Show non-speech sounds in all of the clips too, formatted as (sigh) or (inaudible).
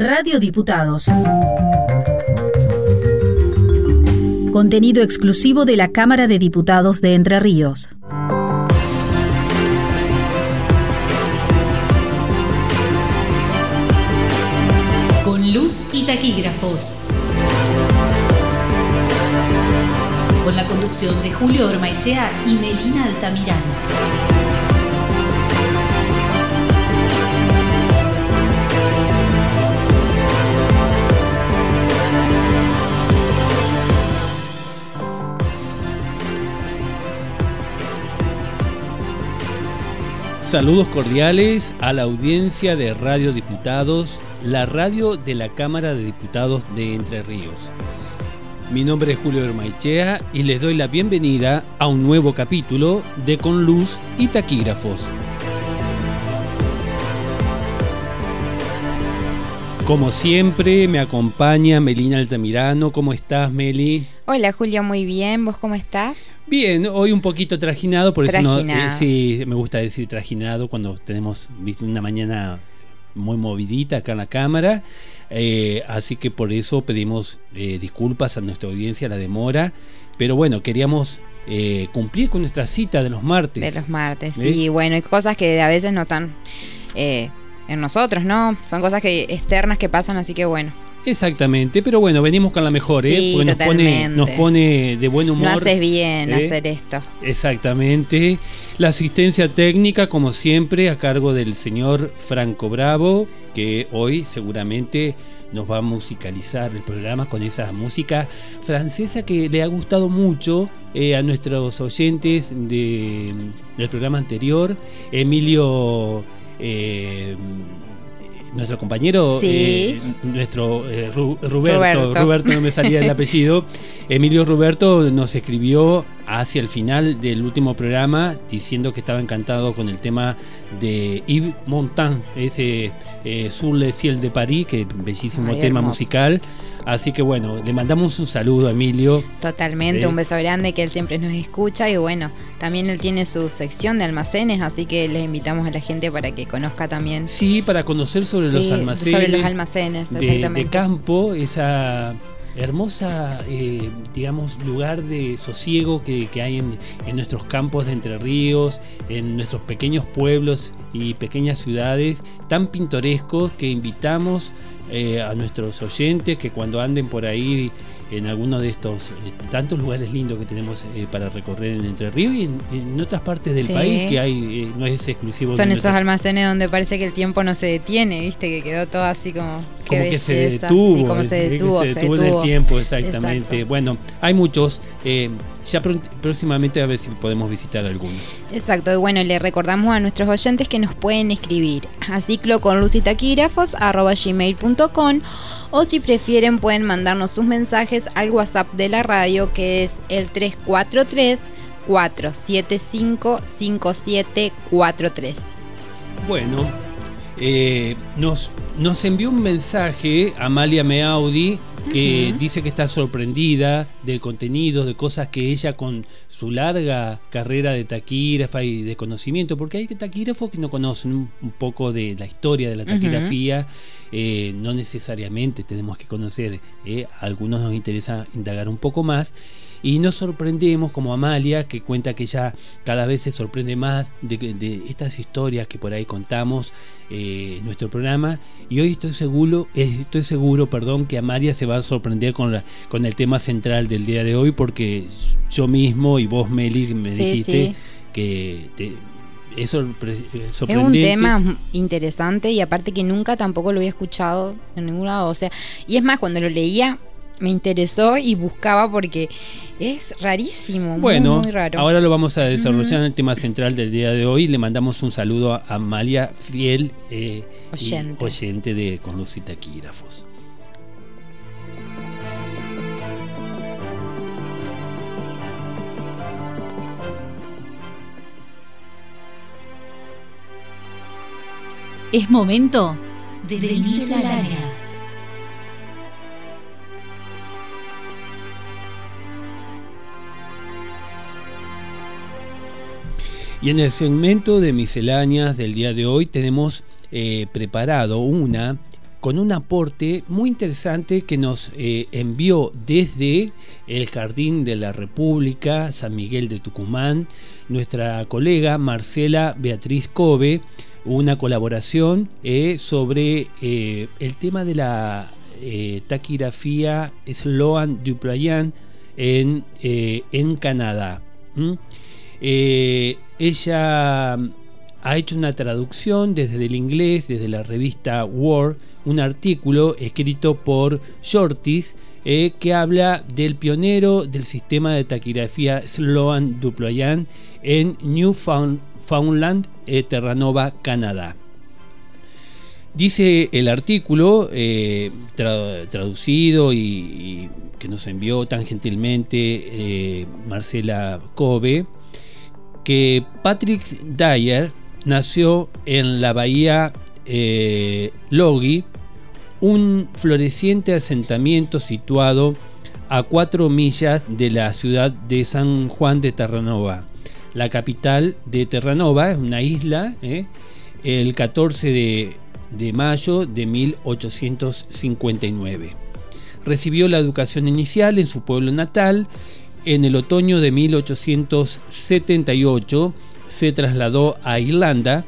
Radio Diputados. Contenido exclusivo de la Cámara de Diputados de Entre Ríos. Con luz y taquígrafos. Con la conducción de Julio Ormaechea y Melina Altamirano. Saludos cordiales a la audiencia de Radio Diputados, la radio de la Cámara de Diputados de Entre Ríos. Mi nombre es Julio Hermaichea y les doy la bienvenida a un nuevo capítulo de Con Luz y Taquígrafos. Como siempre, me acompaña Melina Altamirano. ¿Cómo estás, Meli? Hola, Julio, muy bien. ¿Vos cómo estás? Bien, hoy un poquito trajinado, por eso no, eh, sí, me gusta decir trajinado cuando tenemos una mañana muy movidita acá en la cámara. Eh, así que por eso pedimos eh, disculpas a nuestra audiencia, la demora. Pero bueno, queríamos cumplir con nuestra cita de los martes. De los martes, sí. Bueno, hay cosas que a veces no están en nosotros, ¿no? Son cosas que externas que pasan, así que bueno. Exactamente, pero bueno, venimos con la mejor, ¿eh? Porque nos pone, nos pone de buen humor. No haces bien ¿eh? hacer esto. Exactamente. La asistencia técnica, como siempre, a cargo del señor Franco Bravo, que hoy seguramente nos va a musicalizar el programa con esa música francesa que le ha gustado mucho eh, a nuestros oyentes de, del programa anterior. Emilio eh, nuestro compañero, eh, nuestro eh, Roberto, Roberto, no me salía el apellido, (laughs) Emilio Roberto nos escribió hacia el final del último programa diciendo que estaba encantado con el tema de Yves Montand, ese eh, Sur le Ciel de París, que bellísimo tema musical. Así que bueno, le mandamos un saludo a Emilio. Totalmente, un beso grande que él siempre nos escucha y bueno, también él tiene su sección de almacenes, así que les invitamos a la gente para que conozca también. Sí, para conocer sobre los almacenes. Sobre los almacenes, exactamente. de campo, esa hermosa, eh, digamos, lugar de sosiego que, hay en, nuestros campos de Entre Ríos, en nuestros pequeños pueblos y pequeñas ciudades tan pintorescos que invitamos eh, a nuestros oyentes que cuando anden por ahí en alguno de estos eh, tantos lugares lindos que tenemos eh, para recorrer en Entre Ríos y en, otras partes del país que hay, no es exclusivo. Son esos almacenes donde parece que el tiempo no se detiene, viste, que quedó todo así como... Como que se detuvo. como se detuvo. Se detuvo, en el tiempo, exactamente. Bueno, hay muchos. Ya próximamente a ver si podemos visitar alguno. Exacto, y bueno, le recordamos a nuestros oyentes que nos pueden escribir a ciclo con gmail.com o si prefieren pueden mandarnos sus mensajes al WhatsApp de la radio que es el 343 475 5743. Bueno, eh, nos, nos envió un mensaje Amalia Meaudi que dice que está sorprendida del contenido, de cosas que ella con su larga carrera de taquígrafa y de conocimiento, porque hay taquígrafos que no conocen un, poco de la historia de la taquigrafía, eh, no necesariamente tenemos que conocer, eh, a algunos nos interesa indagar un poco más. Y nos sorprendemos como Amalia, que cuenta que ella cada vez se sorprende más de, estas historias que por ahí contamos eh, en nuestro programa. Y hoy estoy seguro, estoy seguro perdón, que Amalia se va a sorprender con, la, con el tema central del día de hoy, porque yo mismo y vos, Meli, me dijiste que es sorprendente. Es un tema interesante y aparte que nunca tampoco lo había escuchado en ningún lado. O sea, y es más, cuando lo leía me interesó y buscaba porque es rarísimo, bueno, muy, raro. Ahora lo vamos a desarrollar en el tema central del día de hoy. Le mandamos un saludo a Amalia Fiel, eh, oyente. oyente de Con Luz y Taquígrafos. Es momento de, de misceláneas. Y en el segmento de misceláneas del día de hoy tenemos eh, preparado una con un aporte muy interesante que nos eh, envió desde el Jardín de la República, San Miguel de Tucumán, nuestra colega Marcela Beatriz Kobe, una colaboración eh, sobre el tema de la taquigrafía Sloan Duployan en, en Canadá. Ella ha hecho una traducción desde el inglés, desde la revista War, un artículo escrito por Shortis eh, que habla del pionero del sistema de taquigrafía Sloan Duployan en Newfoundland, eh, Terranova, Canadá. Dice el artículo, eh, traducido y, que nos envió tan gentilmente Marcela Kobe, que Patrick Dyer nació en la bahía eh, Logi, un floreciente asentamiento situado a cuatro millas de la ciudad de San Juan de Terranova. La capital de Terranova es una isla, eh, el 14 de, de mayo de 1859. Recibió la educación inicial en su pueblo natal. En el otoño de 1878 se trasladó a Irlanda,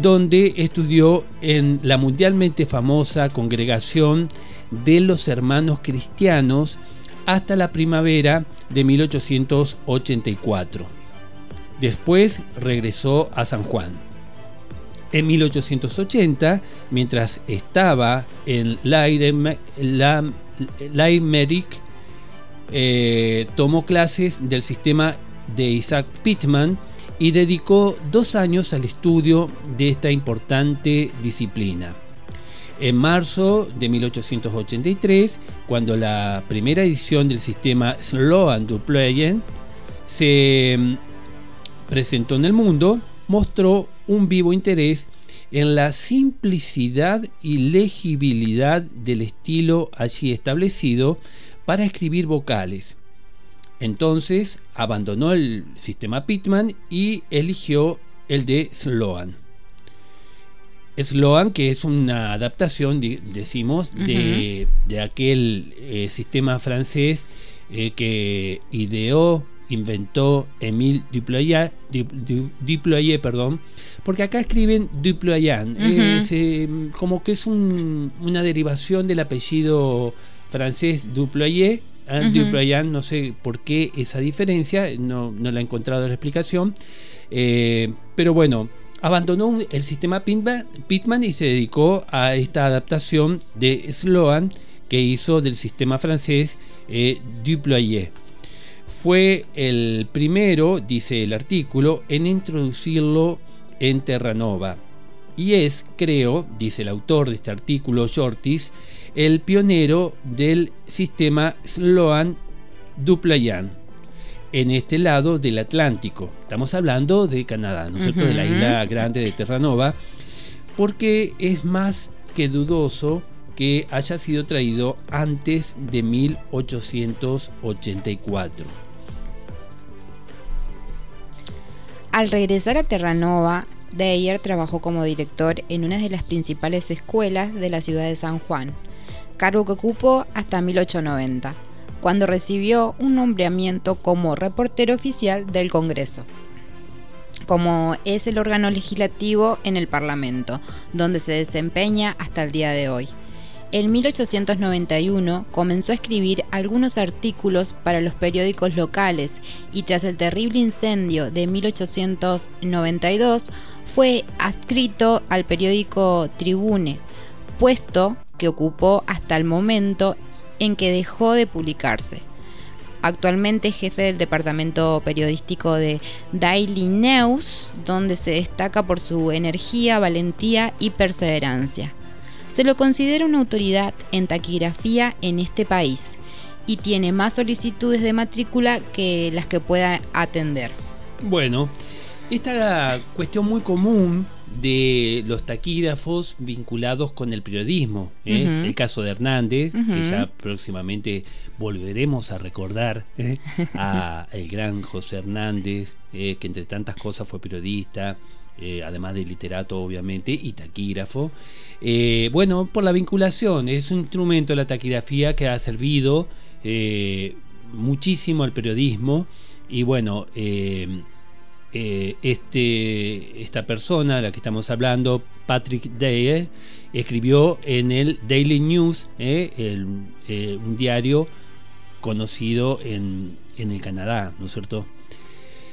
donde estudió en la mundialmente famosa congregación de los hermanos cristianos hasta la primavera de 1884. Después regresó a San Juan. En 1880, mientras estaba en Limerick, eh, tomó clases del sistema de Isaac Pittman y dedicó dos años al estudio de esta importante disciplina. En marzo de 1883, cuando la primera edición del sistema Sloan Duployen se mm, presentó en el mundo, mostró un vivo interés en la simplicidad y legibilidad del estilo allí establecido para escribir vocales. Entonces abandonó el sistema Pitman y eligió el de Sloan. Sloan, que es una adaptación, decimos, de, aquel eh, sistema francés eh, que ideó, inventó Émile Duployé, perdón, porque acá escriben Duployan, eh, como que es una derivación del apellido francés Duployé, uh no sé por qué esa diferencia, no, no la he encontrado la explicación. Eh, pero bueno, abandonó el sistema Pitman y se dedicó a esta adaptación de Sloan que hizo del sistema francés eh, Duployé. Fue el primero, dice el artículo, en introducirlo en Terranova. Y es, creo, dice el autor de este artículo, Shortis, el pionero del sistema Sloan Duplayan en este lado del Atlántico. Estamos hablando de Canadá, ¿no es cierto? De la isla grande de Terranova, porque es más que dudoso que haya sido traído antes de 1884. Al regresar a Terranova, Deyer trabajó como director en una de las principales escuelas de la ciudad de San Juan, cargo que ocupó hasta 1890, cuando recibió un nombramiento como reportero oficial del Congreso, como es el órgano legislativo en el Parlamento, donde se desempeña hasta el día de hoy. En 1891 comenzó a escribir algunos artículos para los periódicos locales y tras el terrible incendio de 1892 fue adscrito al periódico Tribune, puesto que ocupó hasta el momento en que dejó de publicarse. Actualmente es jefe del departamento periodístico de Daily News, donde se destaca por su energía, valentía y perseverancia. Se lo considera una autoridad en taquigrafía en este país y tiene más solicitudes de matrícula que las que pueda atender. Bueno, esta cuestión muy común de los taquígrafos vinculados con el periodismo. ¿eh? El caso de Hernández, que ya próximamente volveremos a recordar ¿eh? (laughs) a el gran José Hernández, ¿eh? que entre tantas cosas fue periodista, eh, además de literato obviamente, y taquígrafo. Eh, bueno, por la vinculación, es un instrumento de la taquigrafía que ha servido muchísimo al periodismo y bueno, este, esta persona de la que estamos hablando, Patrick Dyer, escribió en el Daily News, un diario conocido en, en el Canadá, ¿no es cierto?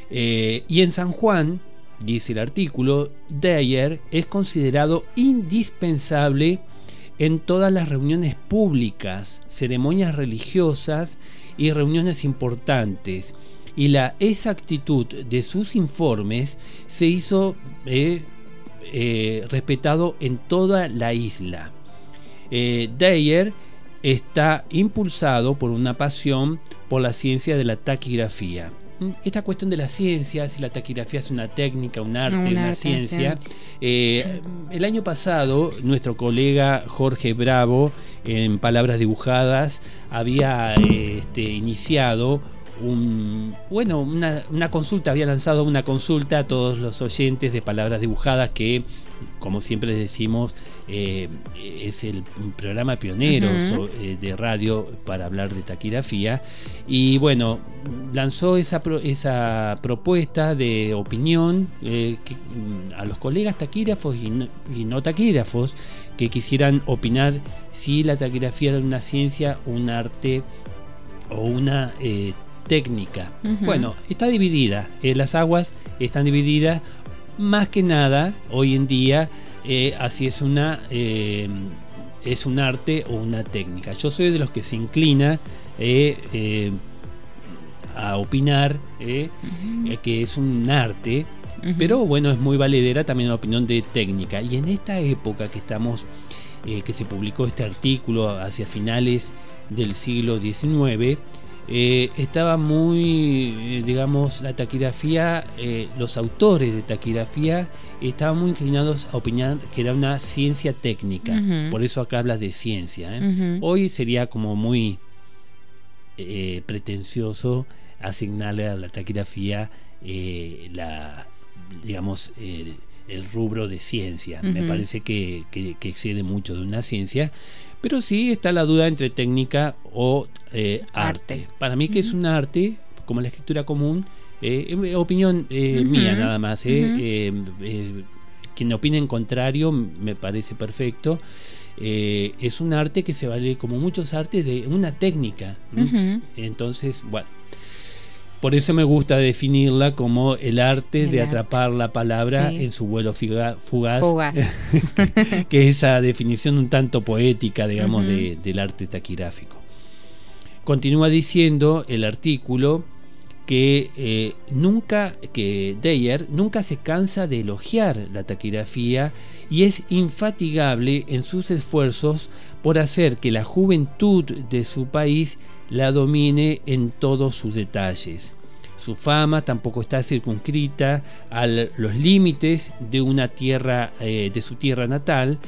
Eh, y en San Juan, dice el artículo, Dyer es considerado indispensable en todas las reuniones públicas, ceremonias religiosas y reuniones importantes. Y la exactitud de sus informes se hizo eh, eh, respetado en toda la isla. Dyer está impulsado por una pasión por la ciencia de la taquigrafía. Mm, esta cuestión de la ciencia, si la taquigrafía es una técnica, un arte, una ciencia. Eh, el año pasado, nuestro colega Jorge Bravo, en Palabras Dibujadas, había este, iniciado un, bueno, una, una, consulta, había lanzado una consulta a todos los oyentes de Palabras Dibujadas que como siempre les decimos, eh, es el programa pionero eh, de radio para hablar de taquigrafía. Y bueno, lanzó esa, esa propuesta de opinión eh, mm, a los colegas taquígrafos y no, taquígrafos que quisieran opinar si la taquigrafía era una ciencia, un arte o una técnica. Bueno, está dividida. las aguas están divididas más que nada hoy en día eh, así es una eh, es un arte o una técnica. Yo soy de los que se inclina eh, a opinar que es un arte, pero bueno, es muy valedera también la opinión de técnica. Y en esta época que estamos, que se publicó este artículo hacia finales del siglo XIX, eh, estaba muy, eh, digamos, la taquigrafía, eh, los autores de taquigrafía estaban muy inclinados a opinar que era una ciencia técnica. Por eso acá hablas de ciencia. Hoy sería como muy pretencioso asignarle a la taquigrafía la, digamos, el, rubro de ciencia. Me parece que, que excede mucho de una ciencia pero sí está la duda entre técnica o eh, arte. Para mí que es un arte, como la escritura común, eh, opinión eh, mía nada más. quien opine en contrario me parece perfecto. es un arte que se vale como muchos artes de una técnica. Entonces, bueno por eso me gusta definirla como el arte de atrapar la palabra en su vuelo fugaz, (laughs) que es esa definición un tanto poética, digamos, del arte taquigráfico. Continúa diciendo el artículo que eh, nunca, que Deyer nunca se cansa de elogiar la taquigrafía y es infatigable en sus esfuerzos por hacer que la juventud de su país la domine en todos sus detalles. Su fama tampoco está circunscrita a los límites de una tierra, eh, de su tierra natal.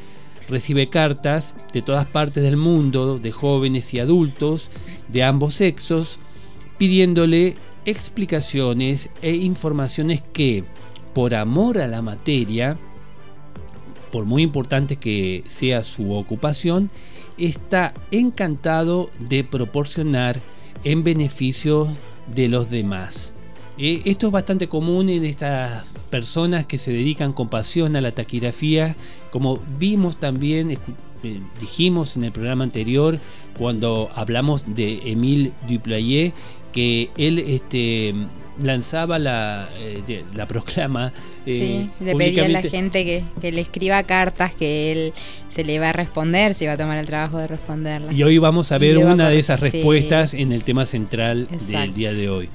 Recibe cartas de todas partes del mundo, de jóvenes y adultos, de ambos sexos, pidiéndole explicaciones e informaciones que, por amor a la materia, por muy importante que sea su ocupación, está encantado de proporcionar en beneficio de los demás. Eh, esto es bastante común en estas personas que se dedican con pasión a la taquigrafía, como vimos también, eh, dijimos en el programa anterior, cuando hablamos de Emile Duplayet, que él este, lanzaba la, eh, la proclama. Eh, sí, le pedía a la gente que, le escriba cartas que él se le iba a responder, se iba a tomar el trabajo de responderlas. Y hoy vamos a ver una de esas respuestas en el tema central del día de hoy.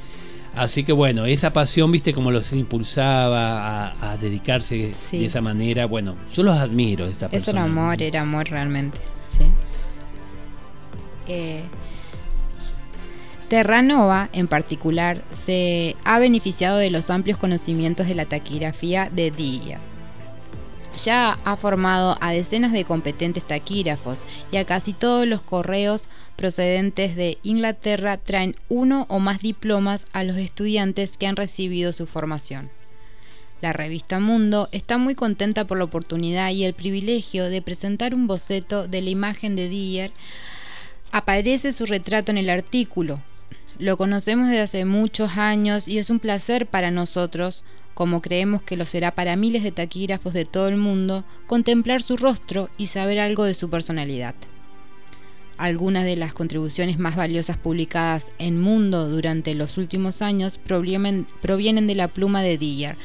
Así que bueno, esa pasión, viste, como los impulsaba a, dedicarse de esa manera. Bueno, yo los admiro, esa persona. Es amor, era amor realmente. Sí. Eh, Terranova, en particular, se ha beneficiado de los amplios conocimientos de la taquigrafía de Dilla. Ya ha formado a decenas de competentes taquígrafos y a casi todos los correos procedentes de Inglaterra traen uno o más diplomas a los estudiantes que han recibido su formación. La revista Mundo está muy contenta por la oportunidad y el privilegio de presentar un boceto de la imagen de Dier. Aparece su retrato en el artículo. Lo conocemos desde hace muchos años y es un placer para nosotros, como creemos que lo será para miles de taquígrafos de todo el mundo, contemplar su rostro y saber algo de su personalidad. Algunas de las contribuciones más valiosas publicadas en Mundo durante los últimos años provienen, de la pluma de Diller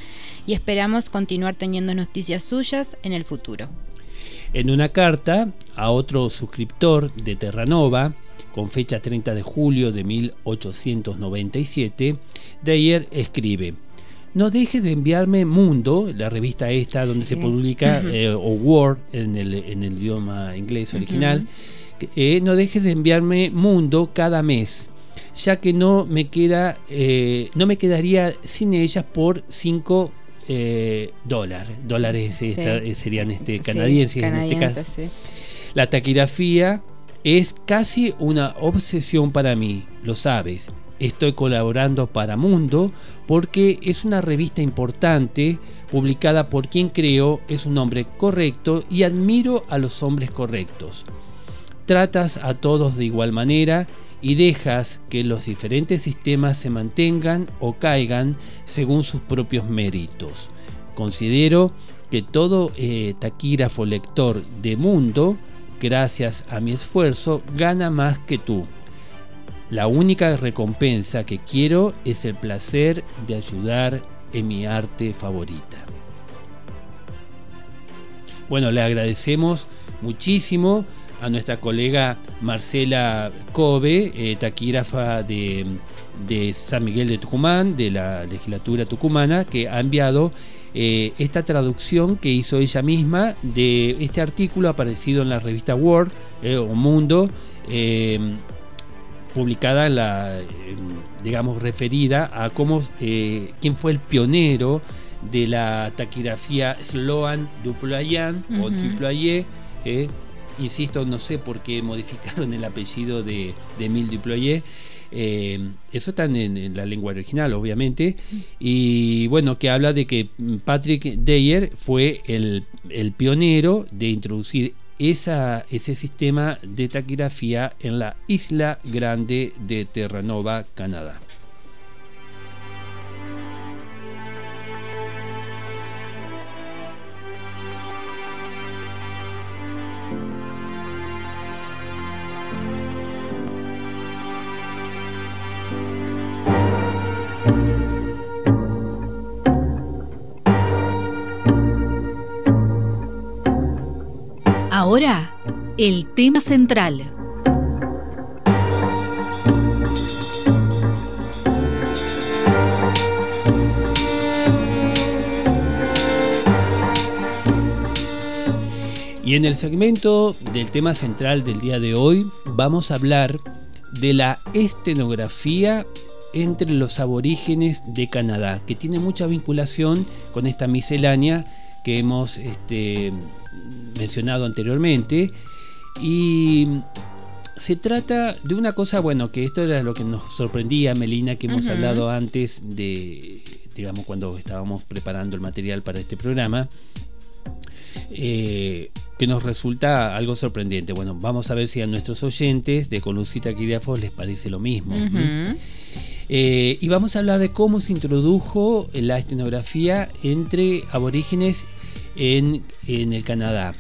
y esperamos continuar teniendo noticias suyas en el futuro. En una carta a otro suscriptor de Terranova, con fecha 30 de julio de 1897, Dyer escribe, no dejes de enviarme Mundo, la revista esta donde se publica, eh, o Word en el, idioma inglés original, eh, no dejes de enviarme Mundo cada mes, ya que no me queda, eh, no me quedaría sin ellas por 5 eh, dólares. Dólares serían este, canadienses, en este caso. La taquigrafía es casi una obsesión para mí, lo sabes. Estoy colaborando para Mundo porque es una revista importante publicada por quien creo es un hombre correcto y admiro a los hombres correctos tratas a todos de igual manera y dejas que los diferentes sistemas se mantengan o caigan según sus propios méritos. Considero que todo eh, taquígrafo lector de mundo, gracias a mi esfuerzo, gana más que tú. La única recompensa que quiero es el placer de ayudar en mi arte favorita. Bueno, le agradecemos muchísimo a nuestra colega Marcela Kobe, eh, taquígrafa de, San Miguel de Tucumán, de la legislatura tucumana, que ha enviado eh, esta traducción que hizo ella misma de este artículo aparecido en la revista World eh, o Mundo, publicada en la, digamos, referida a cómo, quién fue el pionero de la taquigrafía Sloan Duployan o Duployer, insisto, no sé por qué modificaron el apellido de, de Emile Duployer. Eh, eso está en, la lengua original, obviamente. Y bueno, que habla de que Patrick Deyer fue el, el pionero de introducir esa, ese sistema de taquigrafía en la isla grande de Terranova, Canadá. El tema central. Y en el segmento del tema central del día de hoy vamos a hablar de la estenografía entre los aborígenes de Canadá, que tiene mucha vinculación con esta miscelánea que hemos este, mencionado anteriormente. Y se trata de una cosa, bueno, que esto era lo que nos sorprendía, Melina, que hemos hablado antes de, digamos, cuando estábamos preparando el material para este programa, eh, que nos resulta algo sorprendente. Bueno, vamos a ver si a nuestros oyentes de Colucita Quiriafos les parece lo mismo. Eh, y vamos a hablar de cómo se introdujo la estenografía entre aborígenes en, el Canadá.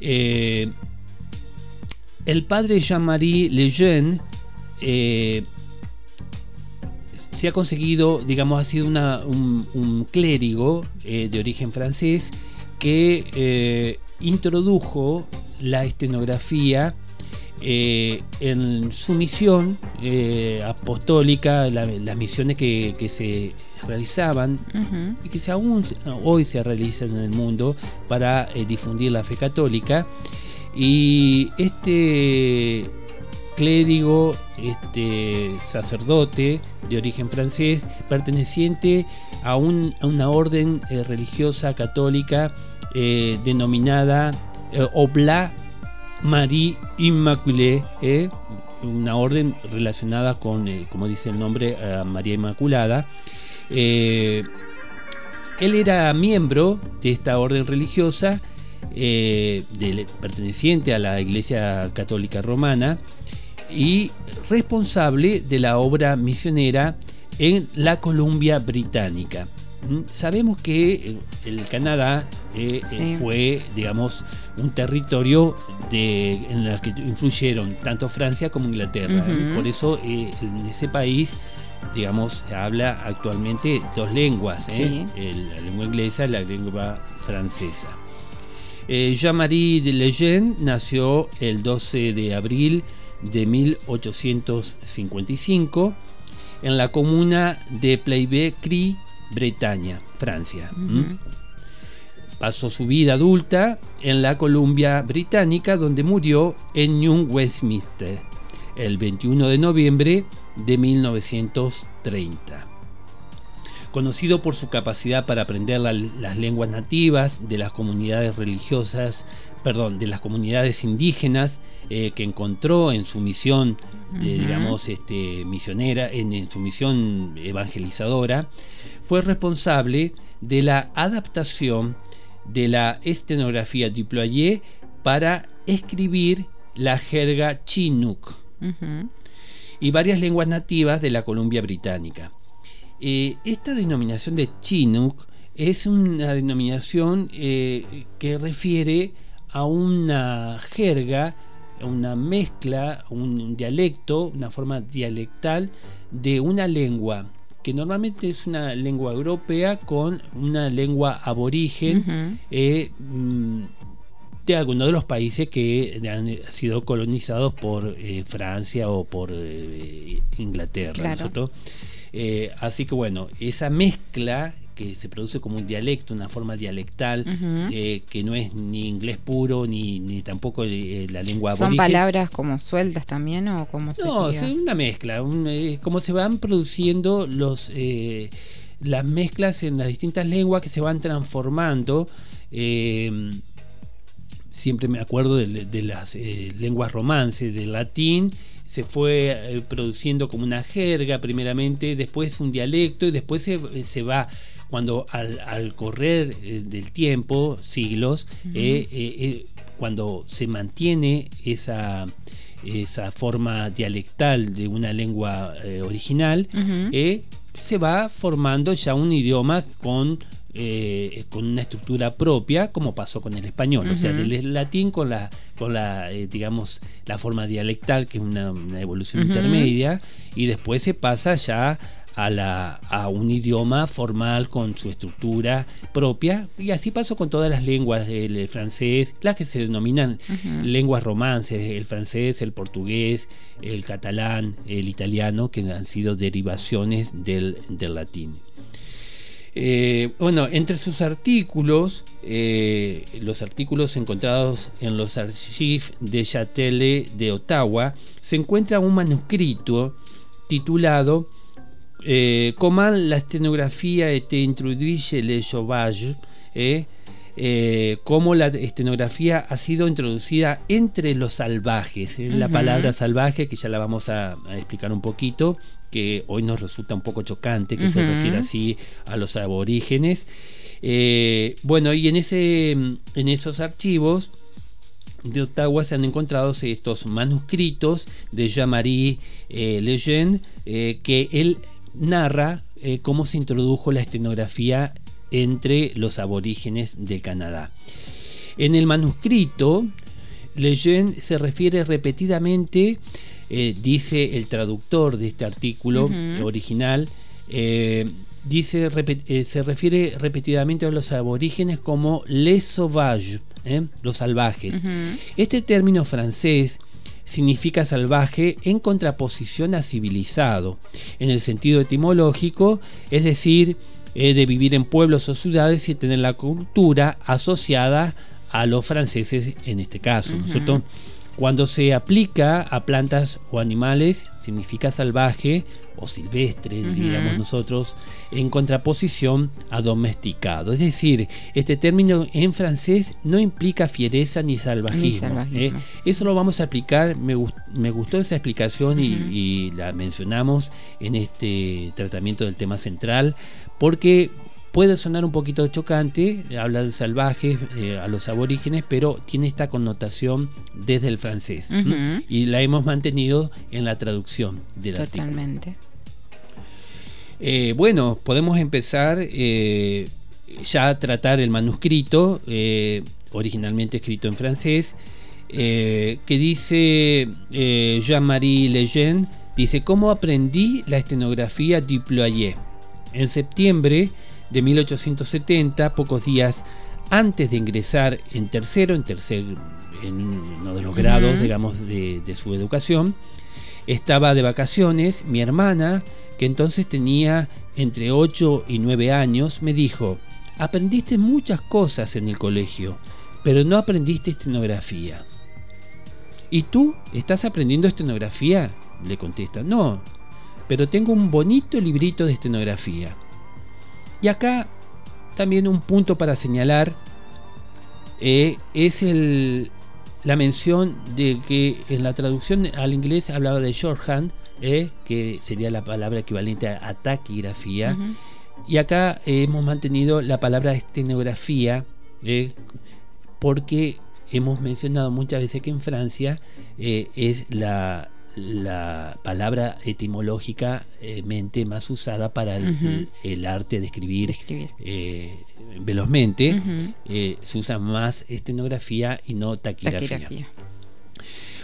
Eh, el padre Jean-Marie Lejeune eh, se ha conseguido, digamos, ha sido un, clérigo eh, de origen francés que introdujo la estenografía en su misión apostólica, las misiones que, que se realizaban y que aún hoy se realizan en el mundo para eh, difundir la fe católica. Y este clérigo, este sacerdote de origen francés, perteneciente a, una orden eh, religiosa católica eh, denominada Oblat Marie Immaculée, una orden relacionada con, como dice el nombre, María Inmaculada, eh, él era miembro de esta orden religiosa, perteneciente a la Iglesia Católica Romana, y responsable de la obra misionera en la Columbia Británica. Mm, sabemos que el Canadá eh, eh, fue, digamos, un territorio de, en el que influyeron tanto Francia como Inglaterra. Por eso eh, en ese país, digamos, habla actualmente dos lenguas, la lengua inglesa y la lengua francesa. Jean-Marie de Lejeune nació el 12 de abril de 1855 en la comuna de Pleibé-Cry, Bretaña, Francia. Pasó su vida adulta en la Columbia Británica, donde murió en New Westminster el 21 de noviembre de 1930. Conocido por su capacidad para aprender las lenguas nativas de las comunidades religiosas perdón, de las comunidades indígenas eh, que encontró en su misión, digamos, este, misionera, en, su misión evangelizadora, fue responsable de la adaptación de la estenografía diployé para escribir la jerga chinook. Y varias lenguas nativas de la Columbia Británica. Eh, esta denominación de chinook es una denominación eh, que refiere a una jerga, una mezcla, un dialecto, una forma dialectal de una lengua que normalmente es una lengua europea con una lengua aborigen eh, mm, de algunos de los países que han sido colonizados por eh, Francia o por eh, Inglaterra. Así que bueno, esa mezcla que se produce como un dialecto, una forma dialectal, eh, que no es ni inglés puro ni, ni tampoco eh, la lengua ¿Son palabras como sueltas también o como No, es una mezcla, eh, como se van produciendo los las mezclas en las distintas lenguas que se van transformando. siempre me acuerdo de, las lenguas romances, del latín se fue produciendo como una jerga primeramente, después un dialecto y después se, se va cuando al, correr eh, del tiempo, siglos, eh, eh, cuando se mantiene esa, esa forma dialectal de una lengua original, se va formando ya un idioma con con una estructura propia, como pasó con el español, o sea, del latín con la, con la digamos, la forma dialectal, que es una, evolución intermedia, y después se pasa ya a, la, a un idioma formal con su estructura propia. Y así pasó con todas las lenguas, el, francés, las que se denominan lenguas romances, el francés, el portugués, el catalán, el italiano, que han sido derivaciones del, latín. Eh, bueno, entre sus artículos, eh, los artículos encontrados en los archives de Châtelet de Ottawa, se encuentra un manuscrito titulado eh, comment la estenografía a été introduite les sauvages, eh, cómo la estenografía ha sido introducida entre los salvajes. La palabra salvaje, que ya la vamos a, explicar un poquito, que hoy nos resulta un poco chocante, que se refiere así a los aborígenes. bueno, y en, ese, en esos archivos de Ottawa se han encontrado estos manuscritos de Jean-Marie Lejeune, que él narra eh, cómo se introdujo la estenografía entre los aborígenes del Canadá. En el manuscrito, Lejeune se refiere repetidamente, eh, dice el traductor de este artículo original, eh, dice, se refiere repetidamente a los aborígenes como les sauvages, los salvajes. Este término francés significa salvaje en contraposición a civilizado, en el sentido etimológico, es decir, eh, de vivir en pueblos o ciudades y tener la cultura asociada a los franceses en este caso, ¿no es cierto? Cuando se aplica a plantas o animales, significa salvaje o silvestre, diríamos nosotros, en contraposición a domesticado. Es decir, este término en francés no implica fiereza ni salvajismo. ¿eh? Eso lo vamos a aplicar, me, gustó esa explicación y, la mencionamos en este tratamiento del tema central, porque puede sonar un poquito chocante, habla de salvajes, eh, a los aborígenes, pero tiene esta connotación desde el francés. Y la hemos mantenido en la traducción del Totalmente. Eh, bueno, podemos empezar eh, ya a tratar el manuscrito, originalmente escrito en francés, que dice Jean-Marie Lejeune, dice, ¿cómo aprendí la estenografía diployé? En septiembre de 1870, pocos días antes de ingresar en tercero, en tercer, en uno de los grados, digamos, de, su educación, estaba de vacaciones. Mi hermana, que entonces tenía entre 8 y 9 años, me dijo, aprendiste muchas cosas en el colegio, pero no aprendiste estenografía. ¿Y tú estás aprendiendo estenografía? Le contesta, no, pero tengo un bonito librito de estenografía. Y acá también un punto para señalar eh, es el, la mención de que en la traducción al inglés hablaba de shorthand, eh, que sería la palabra equivalente a, taquigrafía. Y acá hemos mantenido la palabra estenografía, eh, porque hemos mencionado muchas veces que en Francia es la, la palabra etimológicamente más usada para el, arte de escribir, eh, velozmente. Eh, se usa más estenografía y no taquigrafía.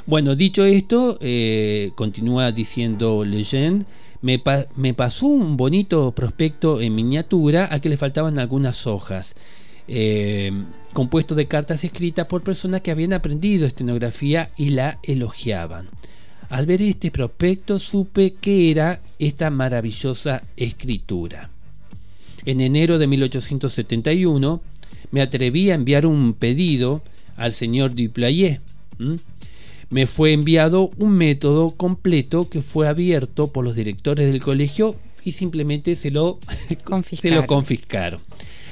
Bueno, dicho esto, eh, continúa diciendo Legend, me, me, pasó un bonito prospecto en miniatura a que le faltaban algunas hojas, compuesto de cartas escritas por personas que habían aprendido estenografía y la elogiaban. Al ver este prospecto supe que era esta maravillosa escritura. En enero de 1871 me atreví a enviar un pedido al señor Duplayé. Me fue enviado un método completo que fue abierto por los directores del colegio y simplemente se lo (laughs) confiscaron.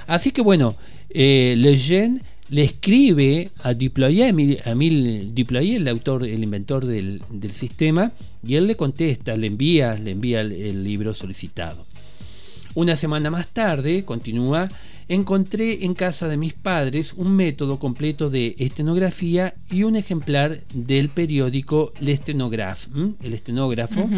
Así que bueno, eh, Lejeune le escribe a Duployé, a Emile Duployé, el autor, el inventor del, sistema, y él le contesta, le envía, le envía el, libro solicitado. Una semana más tarde, continúa, encontré en casa de mis padres un método completo de estenografía y un ejemplar del periódico Le el estenógrafo.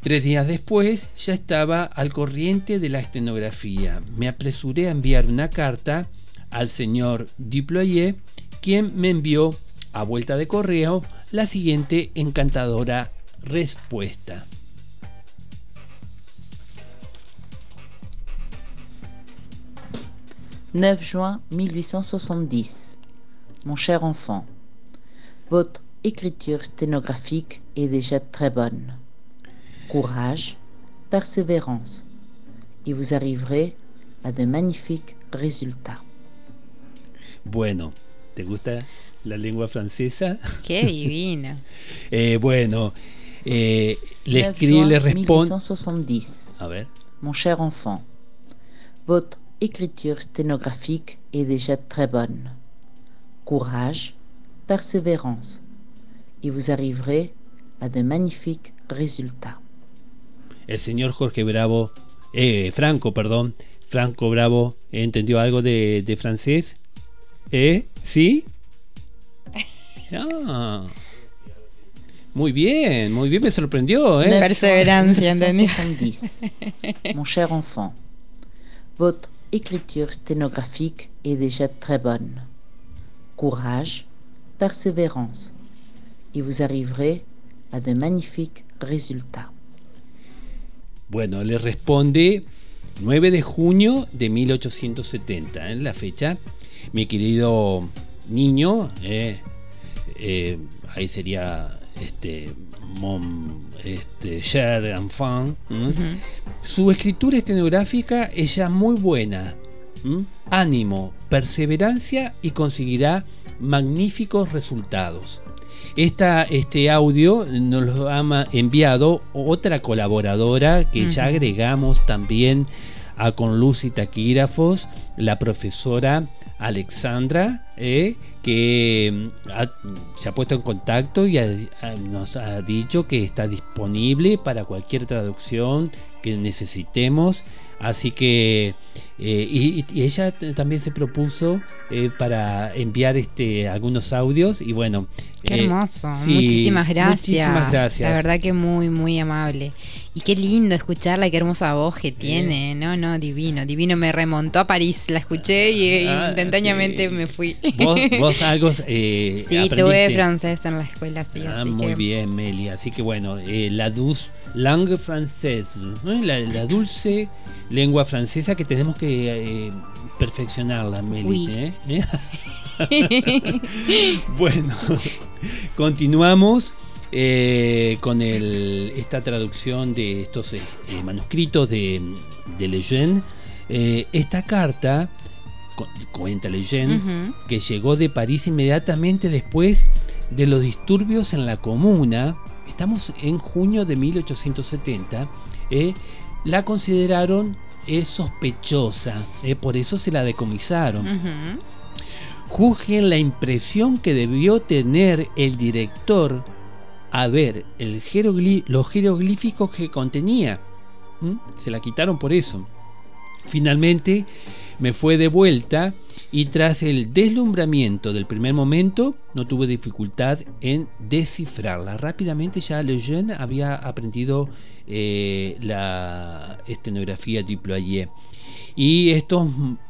Tres días después ya estaba al corriente de la estenografía. Me apresuré a enviar una carta al señor Duployé, quien me envió a vuelta de correo la siguiente encantadora respuesta. 9 juin 1870. Mon cher enfant, votre écriture sténographique est déjà très bonne. Courage, persévérance, et vous arriverez à de magnifiques résultats. Bueno, ¿te gusta la lengua francesa? Qué divina. (laughs) eh, bueno, eh, le escribe, le responde. A ver. Mon cher enfant, votre écriture sténographique est déjà très bonne. Courage, persévérance, et vous arriverez à de magnifiques résultats. El señor Jorge Bravo, eh, Franco, perdón, Franco Bravo, ¿entendió algo de, de francés? ¿Eh? ¿Sí? Ah. Muy bien, muy bien, me sorprendió. ¿eh? Perseverancia, ¿entendí? Mon cher enfant, votre écriture sténographique est déjà très bonne. Courage, persévérance, et vous arriverez à de magnifiques résultats. Bueno, le responde 9 de junio de 1870, en ¿eh? la fecha mi querido niño, eh, eh, ahí sería este, Mon, este Cher Enfant, su escritura estenográfica es ya muy buena. Ánimo, perseverancia y conseguirá magníficos resultados. Esta, este audio nos lo ha enviado otra colaboradora que ya agregamos también a Con Luz y Taquígrafos, la profesora Alexandra, eh, que mm, se ha puesto en contacto y nos ha dicho que está disponible para cualquier traducción que necesitemos. Así que eh, y, ella también se propuso eh, para enviar este algunos audios y bueno. Qué hermoso. muchísimas gracias. Muchísimas gracias. La verdad que muy muy amable. Y qué lindo escucharla, qué hermosa voz que tiene. No, no, divino, divino. Me remontó a París, la escuché y ah, instantáneamente me fui. (laughs) ¿Vos, algo eh, Sí, tuve francés en la escuela, sí. Ah, muy bien, Meli. Así que bueno, eh, la dulce langue française, la, dulce lengua francesa que tenemos que eh, perfeccionarla, Meli. ¿eh? (laughs) (laughs) bueno, continuamos. Eh, con esta traducción de estos eh, eh, manuscritos de, de Lejeune. esta carta, cuenta Lejeune, que llegó de París inmediatamente después de los disturbios en la comuna, estamos en junio de 1870, la consideraron sospechosa, por eso se la decomisaron. Juzguen la impresión que debió tener el director a ver el los jeroglíficos que contenía. Se la quitaron por eso. Finalmente me fue de vuelta y tras el deslumbramiento del primer momento no tuve dificultad en descifrarla. Rápidamente ya Lejeune había aprendido eh, la estenografía Duployer. Y estos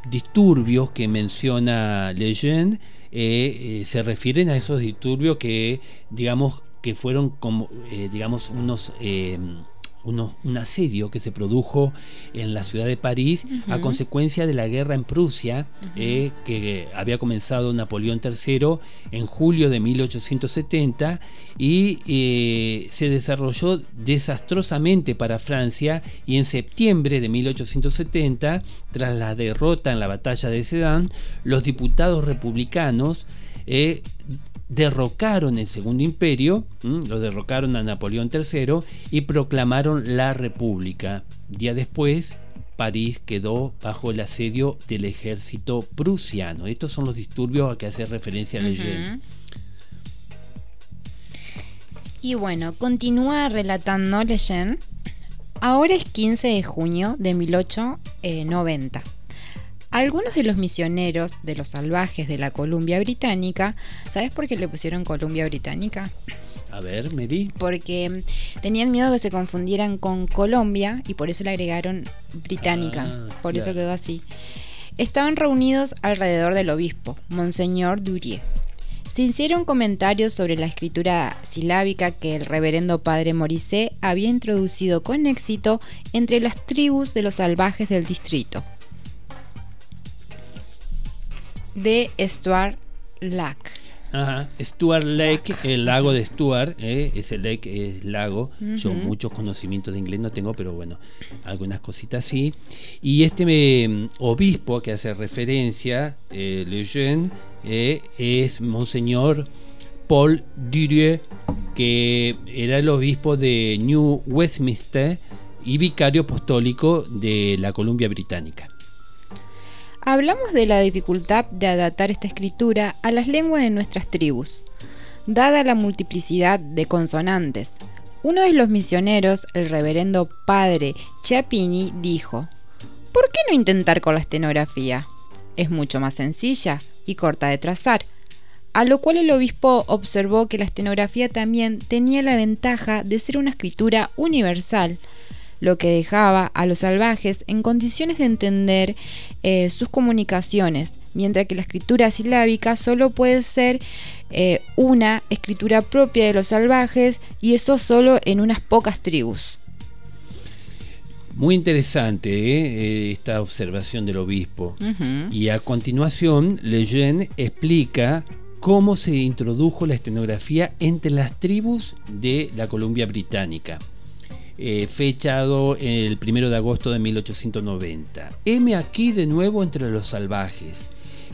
disturbios que menciona Lejeune eh, eh, se refieren a esos disturbios que, digamos, que fueron como, eh, digamos, unos, eh, unos, un asedio que se produjo en la ciudad de París a consecuencia de la guerra en Prusia, eh, que había comenzado Napoleón III en julio de 1870 y se desarrolló desastrosamente para Francia y en septiembre de 1870, tras la derrota en la batalla de Sedan, los diputados republicanos derrocaron el Segundo Imperio, lo derrocaron a Napoleón III y proclamaron la República. Día después, París quedó bajo el asedio del ejército prusiano. Estos son los disturbios a que hace referencia uh Y bueno, continúa relatando Leyen. Ahora es 15 de junio de 1890. Algunos de los misioneros de los salvajes de la Columbia Británica, ¿sabes por qué le pusieron Columbia Británica? A ver, me di. Porque tenían miedo que se confundieran con Colombia y por eso le agregaron Británica. Ah, por eso quedó así. Estaban reunidos alrededor del obispo, Monseñor Durier. Se hicieron comentarios sobre la escritura silábica que el reverendo padre Morisset había introducido con éxito entre las tribus de los salvajes del distrito de Stuart Lake. Ajá. Stuart Lake, el lago de Stuart, eh, ese lake es lago. Yo muchos conocimientos de inglés no tengo, pero bueno, algunas cositas sí. Y este mm, obispo que hace referencia, eh, Lejeune, eh, es Monseñor Paul Durieux, que era el obispo de New Westminster y vicario apostólico de la Columbia Británica. Hablamos de la dificultad de adaptar esta escritura a las lenguas de nuestras tribus, dada la multiplicidad de consonantes. Uno de los misioneros, el reverendo padre Chiapini, dijo, ¿por qué no intentar con la estenografía? Es mucho más sencilla y corta de trazar. A lo cual el obispo observó que la estenografía también tenía la ventaja de ser una escritura universal, lo que dejaba a los salvajes en condiciones de entender eh, sus comunicaciones, mientras que la escritura silábica solo puede ser eh, una escritura propia de los salvajes y eso solo en unas pocas tribus. Muy interesante ¿eh? esta observación del obispo. Y a continuación, Lejeune explica cómo se introdujo la estenografía entre las tribus de la Columbia Británica. Eh, fechado el 1 de agosto de 1890. Heme aquí de nuevo entre los salvajes.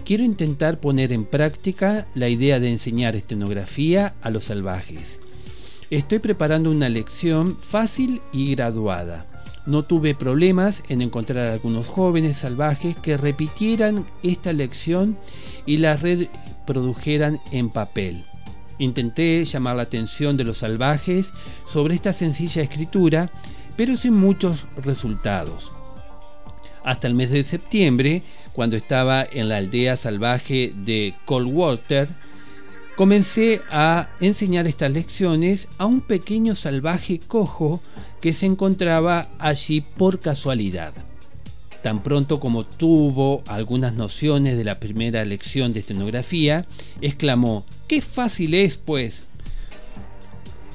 Quiero intentar poner en práctica la idea de enseñar estenografía a los salvajes. Estoy preparando una lección fácil y graduada. No tuve problemas en encontrar a algunos jóvenes salvajes que repitieran esta lección y la reprodujeran en papel. Intenté llamar la atención de los salvajes sobre esta sencilla escritura, pero sin muchos resultados. Hasta el mes de septiembre, cuando estaba en la aldea salvaje de Coldwater, comencé a enseñar estas lecciones a un pequeño salvaje cojo que se encontraba allí por casualidad. Tan pronto como tuvo algunas nociones de la primera lección de estenografía, exclamó, ¡Qué fácil es, pues!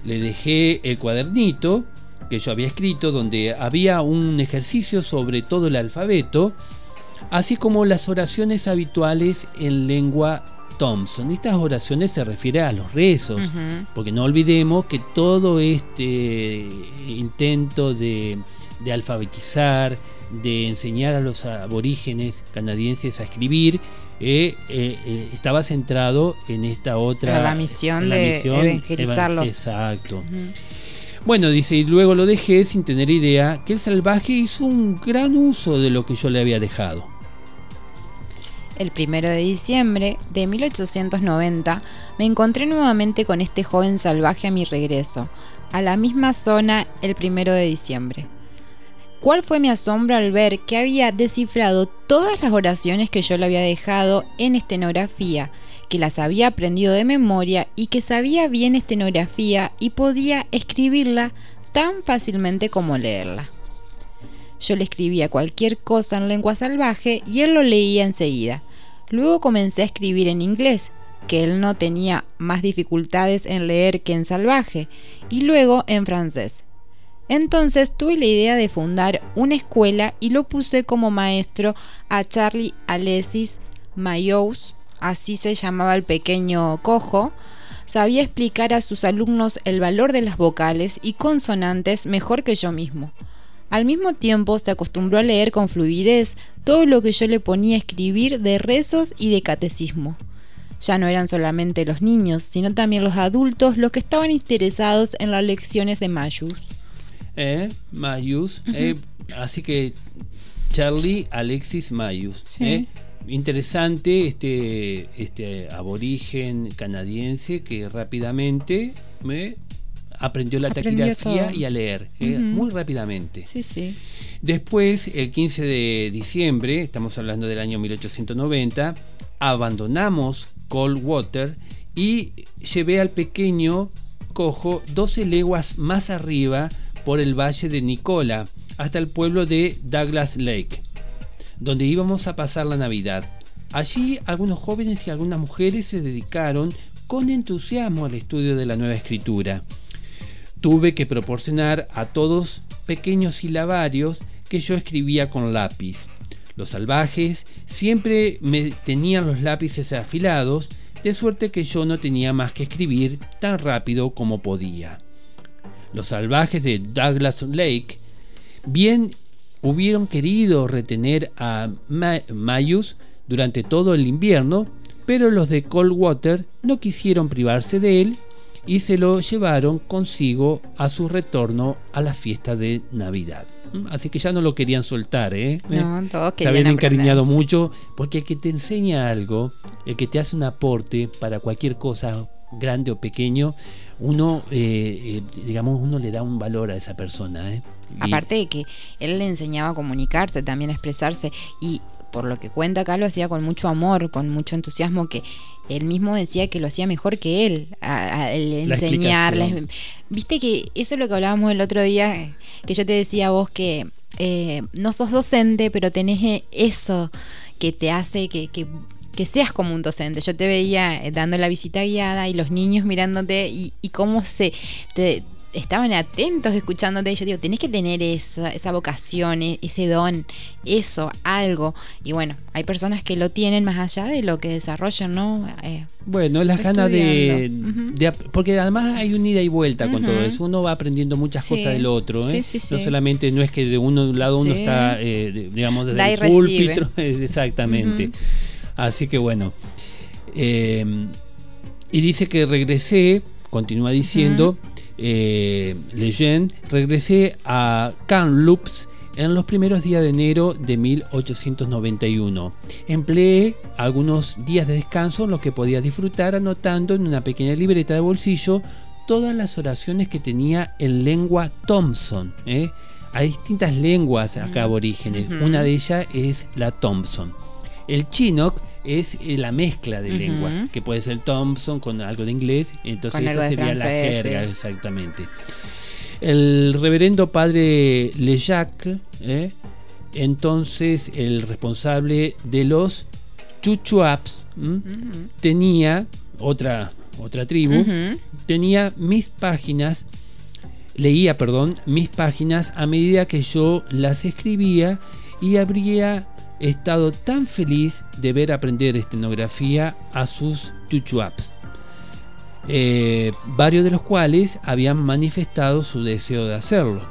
Le dejé el cuadernito que yo había escrito donde había un ejercicio sobre todo el alfabeto, así como las oraciones habituales en lengua Thompson. Estas oraciones se refieren a los rezos, porque no olvidemos que todo este intento de, alfabetizar, de enseñar a los aborígenes canadienses a escribir, eh, eh, eh, estaba centrado en esta otra... la misión de evangelizarlos. Exacto. Bueno, dice, y luego lo dejé sin tener idea que el salvaje hizo un gran uso de lo que yo le había dejado. El primero de diciembre de 1890 me encontré nuevamente con este joven salvaje a mi regreso, a la misma zona el primero de diciembre. ¿Cuál fue mi asombro al ver que había descifrado todas las oraciones que yo le había dejado en estenografía, que las había aprendido de memoria y que sabía bien estenografía y podía escribirla tan fácilmente como leerla? Yo le escribía cualquier cosa en lengua salvaje y él lo leía enseguida. Luego comencé a escribir en inglés, que él no tenía más dificultades en leer que en salvaje, y luego en francés. Entonces tuve la idea de fundar una escuela y lo puse como maestro a Charlie Alexis Mayous, así se llamaba el pequeño cojo, sabía explicar a sus alumnos el valor de las vocales y consonantes mejor que yo mismo. Al mismo tiempo se acostumbró a leer con fluidez todo lo que yo le ponía a escribir de rezos y de catecismo. Ya no eran solamente los niños, sino también los adultos los que estaban interesados en las lecciones de Mayus. Eh, Mayus, eh, así que Charlie Alexis Mayus. Eh, interesante este, este aborigen canadiense que rápidamente me aprendió la taquigrafía y a leer, eh, muy rápidamente. Sí, sí. Después, el 15 de diciembre, estamos hablando del año 1890, abandonamos Coldwater y llevé al pequeño cojo 12 leguas más arriba por el valle de Nicola hasta el pueblo de Douglas Lake, donde íbamos a pasar la Navidad. Allí algunos jóvenes y algunas mujeres se dedicaron con entusiasmo al estudio de la nueva escritura tuve que proporcionar a todos pequeños silabarios que yo escribía con lápiz. Los salvajes siempre me tenían los lápices afilados, de suerte que yo no tenía más que escribir tan rápido como podía. Los salvajes de Douglas Lake bien hubieron querido retener a Mayus durante todo el invierno, pero los de Coldwater no quisieron privarse de él y se lo llevaron consigo a su retorno a la fiesta de Navidad. ¿Mm? Así que ya no lo querían soltar, ¿eh? No, todos Se habían encariñado mucho, porque el que te enseña algo, el que te hace un aporte para cualquier cosa, grande o pequeño, uno, eh, eh, digamos, uno le da un valor a esa persona. ¿eh? Aparte de que él le enseñaba a comunicarse, también a expresarse, y por lo que cuenta acá lo hacía con mucho amor, con mucho entusiasmo, que él mismo decía que lo hacía mejor que él, a, enseñarles. Viste que eso es lo que hablábamos el otro día, que yo te decía a vos que eh, no sos docente, pero tenés e, eso que te hace que, que, que, seas como un docente. Yo te veía eh, dando la visita guiada y los niños mirándote y, y cómo se te, estaban atentos escuchándote. Yo digo, tenés que tener esa, esa vocación, e, ese don, eso, algo. Y bueno, hay personas que lo tienen más allá de lo que desarrollan, ¿no? Eh, bueno, las ganas de, Porque además hay un ida y vuelta con todo eso. Uno va aprendiendo muchas cosas del otro. ¿eh? no solamente no es que de uno lado uno está, eh, digamos, desde el púlpito. (laughs) Exactamente. Así que bueno. y dice que regresé, continúa diciendo eh, Legend, regresé a Kamloops en los primeros días de enero de 1891. Empleé algunos días de descanso en los que podía disfrutar anotando en una pequeña libreta de bolsillo todas las oraciones que tenía en lengua Thompson. ¿eh? Hay distintas lenguas acá aborígenes. Una de ellas es la Thompson. El Chinook es eh, la mezcla de lenguas, que puede ser Thompson con algo de inglés, entonces esa sería la jerga, exactamente. El reverendo padre Lejac, ¿eh? entonces el responsable de los Chuchuaps, tenía otra, otra tribu, tenía mis páginas, leía, perdón, mis páginas a medida que yo las escribía y habría estado tan feliz de ver aprender estenografía a sus Chuchuaps. Eh, varios de los cuales habían manifestado su deseo de hacerlo.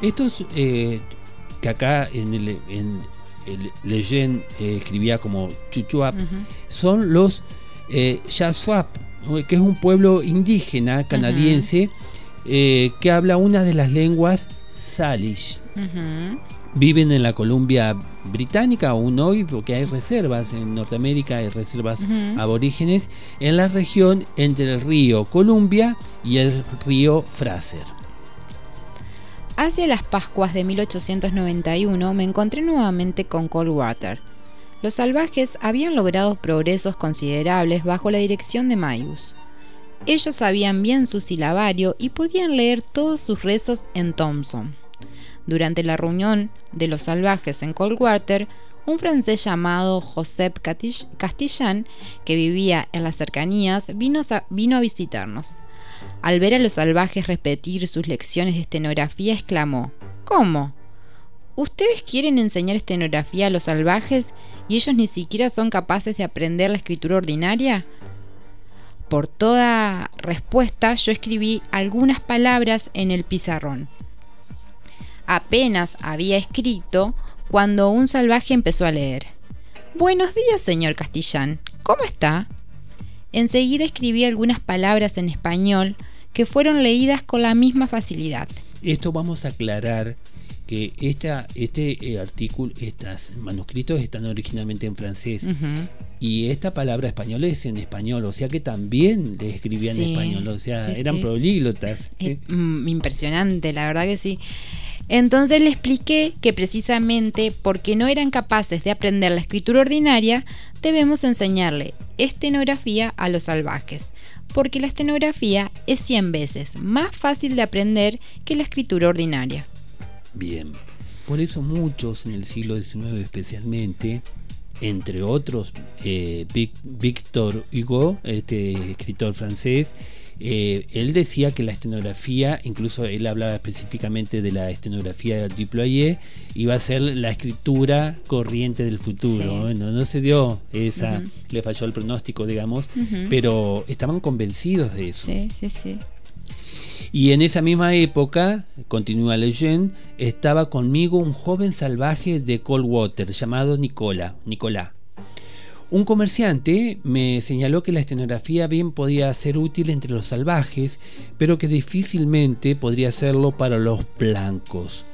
Estos eh, que acá en el, en Legend eh, escribía como Chuchuap, son los Yasuap, que es un pueblo indígena canadiense que habla una de las lenguas Salish viven en la Columbia Británica aún hoy, porque hay reservas en Norteamérica, hay reservas aborígenes en la región entre el río Columbia y el río Fraser. Hacia las Pascuas de 1891 me encontré nuevamente con Coldwater. Los salvajes habían logrado progresos considerables bajo la dirección de Mayus. Ellos sabían bien su silabario y podían leer todos sus rezos en Thompson. Durante la reunión de los salvajes en Coldwater, un francés llamado Josep Castillán, que vivía en las cercanías, vino a, visitarnos. Al ver a los salvajes repetir sus lecciones de estenografía, exclamó, ¿Cómo? ¿Ustedes quieren enseñar estenografía a los salvajes y ellos ni siquiera son capaces de aprender la escritura ordinaria? Por toda respuesta yo escribí algunas palabras en el pizarrón. Apenas había escrito cuando un salvaje empezó a leer. Buenos días, señor Castillán. ¿Cómo está? Enseguida escribí algunas palabras en español que fueron leídas con la misma facilidad. Esto vamos a aclarar que esta, este eh, artículo, estos manuscritos están originalmente en francés y esta palabra española es en español, o sea que también le escribían en español, o sea, eran políglotas. Es, mm, impresionante, la verdad que sí. Entonces le expliqué que precisamente porque no eran capaces de aprender la escritura ordinaria, debemos enseñarle estenografía a los salvajes, porque la estenografía es 100 veces más fácil de aprender que la escritura ordinaria. Bien, por eso muchos en el siglo XIX especialmente, entre otros eh, Victor Hugo, este escritor francés, eh, él decía que la estenografía, incluso él hablaba específicamente de la estenografía diployé, iba a ser la escritura corriente del futuro. Bueno, no se dio esa, le falló el pronóstico, digamos, pero estaban convencidos de eso. Sí, sí, sí. Y en esa misma época, continúa Legend, estaba conmigo un joven salvaje de Coldwater llamado Nicolás. Un comerciante me señaló que la estenografía bien podía ser útil entre los salvajes, pero que difícilmente podría serlo para los blancos.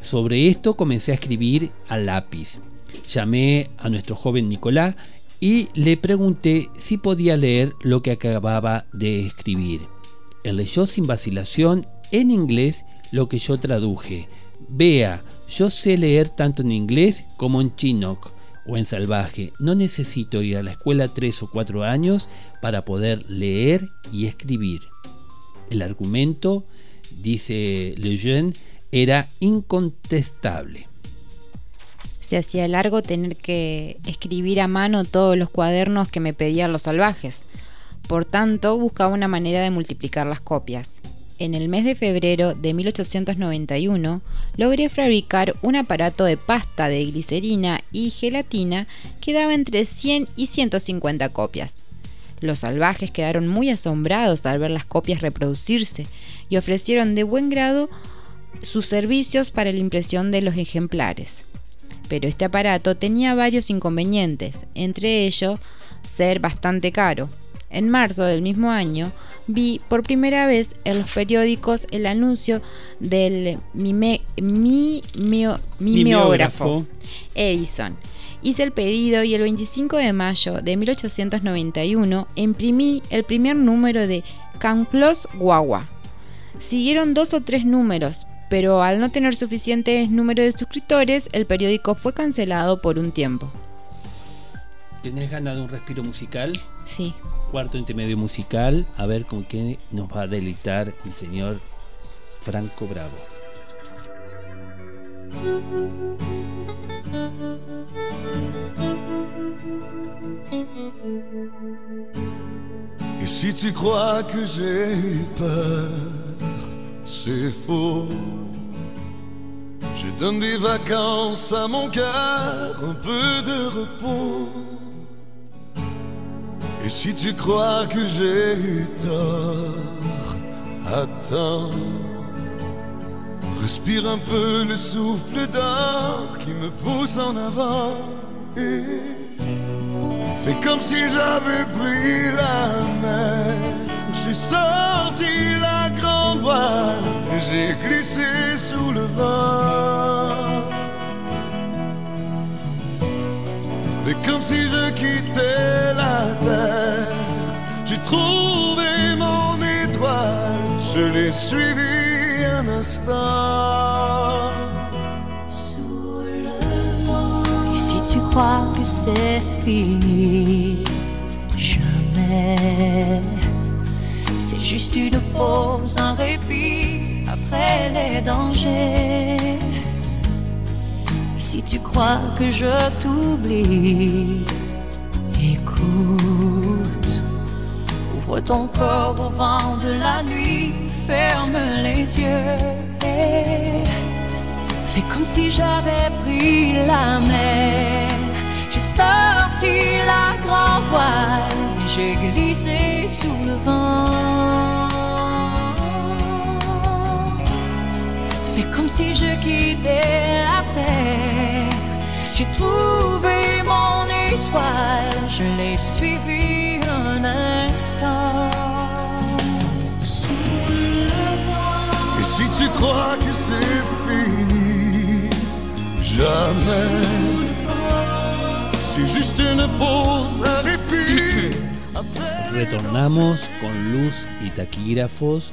Sobre esto comencé a escribir a lápiz. Llamé a nuestro joven Nicolás y le pregunté si podía leer lo que acababa de escribir. Él leyó sin vacilación en inglés lo que yo traduje. Vea, yo sé leer tanto en inglés como en chinook o en salvaje. No necesito ir a la escuela tres o cuatro años para poder leer y escribir. El argumento, dice Lejeune, era incontestable. Se hacía largo tener que escribir a mano todos los cuadernos que me pedían los salvajes. Por tanto, buscaba una manera de multiplicar las copias en el mes de febrero de 1891 logré fabricar un aparato de pasta de glicerina y gelatina que daba entre 100 y 150 copias. Los salvajes quedaron muy asombrados al ver las copias reproducirse y ofrecieron de buen grado sus servicios para la impresión de los ejemplares. Pero este aparato tenía varios inconvenientes, entre ellos ser bastante caro. En marzo del mismo año vi por primera vez en los periódicos el anuncio del mimeógrafo Edison. Hice el pedido y el 25 de mayo de 1891 imprimí el primer número de Camplos Guagua. Siguieron dos o tres números, pero al no tener suficiente número de suscriptores, el periódico fue cancelado por un tiempo. ¿Tenés ganas de un respiro musical? Sí. Cuarto intermedio musical, a ver con qué nos va a deleitar el señor Franco Bravo. Et si tu crois que j'ai peur, c'est faux. Je donne des vacances à mon cœur, un peu de repos. Et si tu crois que j'ai eu tort, attends. Respire un peu le souffle d'or qui me pousse en avant. Et fais comme si j'avais pris la mer. J'ai sorti la grande voile et j'ai glissé sous le vent. Fais comme si je quittais la terre. J'ai trouvé mon étoile, je l'ai suivi un instant. Et si tu crois que c'est fini, jamais. C'est juste une pause, un répit après les dangers. Si tu crois que je t'oublie, écoute. Ouvre ton corps au vent de la nuit, ferme les yeux. et Fais comme si j'avais pris la mer. J'ai sorti la grand voile j'ai glissé sous le vent. Fais comme si je quittais la terre. J'ai trouvé mon étoile, je l'ai suivi un instant. Et si tu crois que c'est fini, jamais. C'est juste une pause, un répit. Retornamos con luz y taquígrafos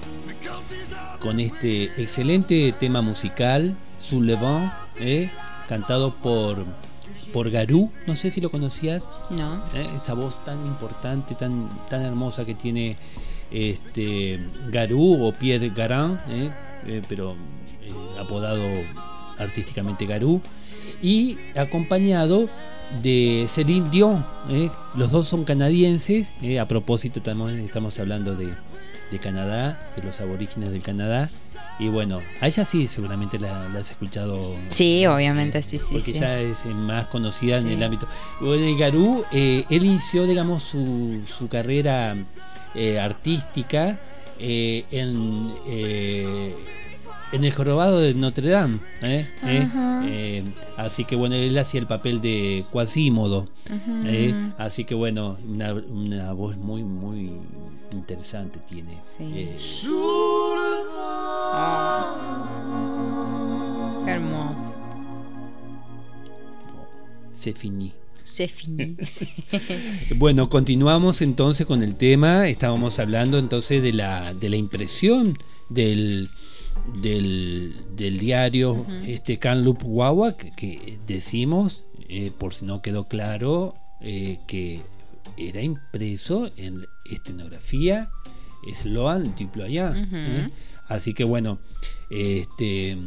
con este excelente tema musical, Sous le vent, ¿eh? Cantado por, por Garou. No sé si lo conocías. No. ¿eh? esa voz tan importante, tan, tan hermosa que tiene este Garou o Pierre Garin, ¿eh? Eh, pero eh, apodado artísticamente Garou, y acompañado de Celine Dion. ¿eh? Los dos son canadienses, ¿eh? a propósito también estamos hablando de, de Canadá, de los aborígenes del Canadá. Y bueno, a ella sí seguramente la, la has escuchado Sí, obviamente, sí, sí, porque sí. ya es eh, más conocida en el ámbito. Bueno, el Garú, eh, él inició, digamos, su, su carrera eh, artística eh, en, eh, en el jorobado de Notre Dame. ¿eh? ¿eh? Eh, así que bueno, él hacía el papel de Quasímodo. ¿eh? Así que bueno, una, una voz muy, muy interesante tiene. Sí. Qué hermoso. c'est fini. Se finí. (laughs) Bueno, continuamos entonces con el tema. Estábamos hablando entonces de la, de la impresión del, del, del diario este Canlup Wawa, que, que decimos, eh, por si no quedó claro, eh, que era impreso en estenografía Sloan Diployant. Ujú. ¿eh? Así que bueno, este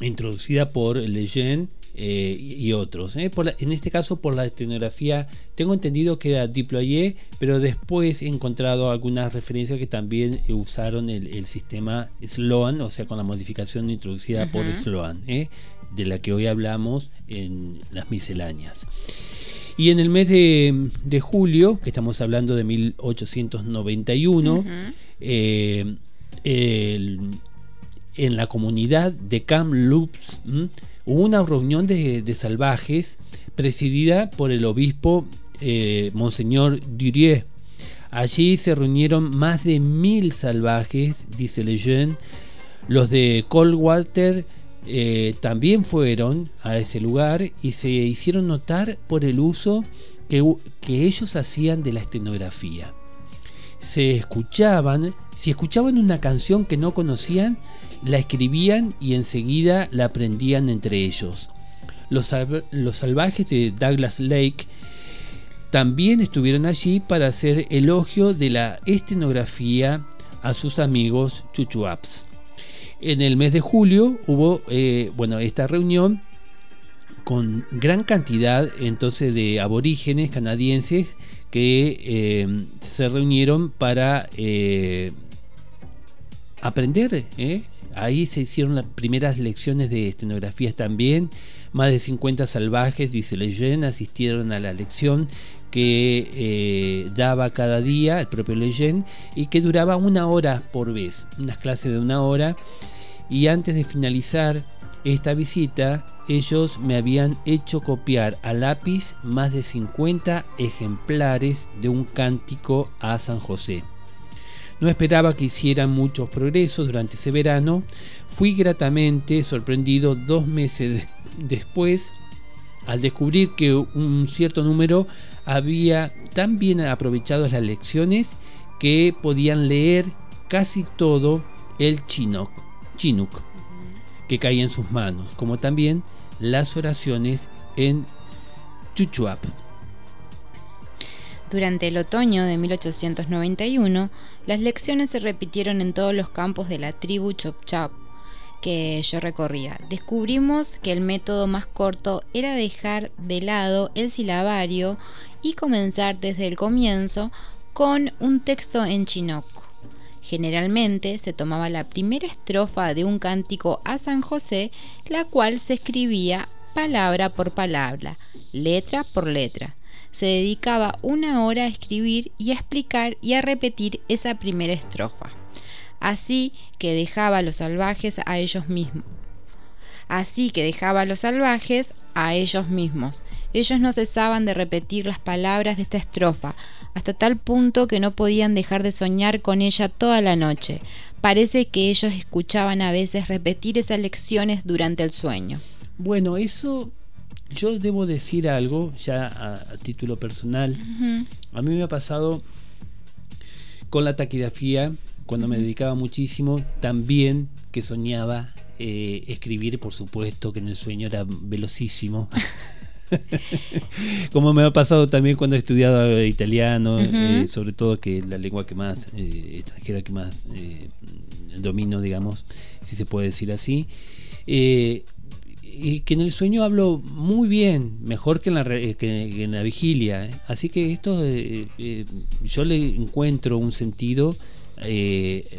introducida por Lejeune eh, y otros. ¿eh? Por la- en este caso por la estenografía, tengo entendido que era Diployé, pero después he encontrado algunas referencias que también usaron el, el sistema Sloan, o sea, con la modificación introducida por. Sloan, ¿eh? de la que hoy hablamos en las misceláneas. Y en el mes de, de julio, que estamos hablando de 1891, Ujú. eh, en la comunidad de Kamloops ¿m? hubo una reunión de, salvajes presidida por el obispo eh, Monseñor Durier. Allí se reunieron más de mil salvajes, dice Lejeune. Los de Coldwater eh, también fueron a ese lugar y se hicieron notar por el uso que ellos hacían de la estenografía. Se escuchaban, si escuchaban una canción que no conocían, la escribían y enseguida la aprendían entre ellos. Los, los salvajes de Douglas Lake también estuvieron allí para hacer elogio de la estenografía a sus amigos chuchuaps. En el mes de julio hubo eh, bueno, esta reunión con gran cantidad entonces de aborígenes canadienses que eh, se reunieron para eh, aprender. Ahí se hicieron las primeras lecciones de estenografías también. Más de 50 salvajes, dice Leyen, asistieron a la lección que daba cada día el propio Leyen y que duraba una hora por vez, unas clases de una hora y antes de finalizar esta visita, ellos me habían hecho copiar a lápiz más de 50 ejemplares de un cántico a San José. No esperaba que hicieran muchos progresos durante ese verano. Fui gratamente sorprendido dos meses después al descubrir que un cierto número había tan bien aprovechado las lecciones que podían leer casi todo el chinook Chinook, que caía en sus manos, como también las oraciones en Chuchuap. Durante el otoño de 1891, las lecciones se repitieron en todos los campos de la tribu Chopchap que yo recorría. Descubrimos que el método más corto era dejar de lado el silabario y comenzar desde el comienzo con un texto en chinook. Generalmente se tomaba la primera estrofa de un cántico a San José, la cual se escribía palabra por palabra, letra por letra. Se dedicaba una hora a escribir y a explicar y a repetir esa primera estrofa. Así que dejaba a los salvajes a ellos mismos. Así que dejaba a los salvajes a ellos mismos. Ellos no cesaban de repetir las palabras de esta estrofa, hasta tal punto que no podían dejar de soñar con ella toda la noche. Parece que ellos escuchaban a veces repetir esas lecciones durante el sueño. Bueno, eso yo debo decir algo ya a, título personal. A mí me ha pasado con la taquigrafía, cuando me dedicaba muchísimo, también que soñaba eh, escribir, por supuesto, que en el sueño era velocísimo. (laughs) Como me ha pasado también cuando he estudiado italiano, eh, sobre todo que la lengua que más eh, extranjera que más eh, domino, digamos, si se puede decir así. Y que en el sueño hablo muy bien, mejor que en la, que en la vigilia. Así que esto yo le encuentro un sentido,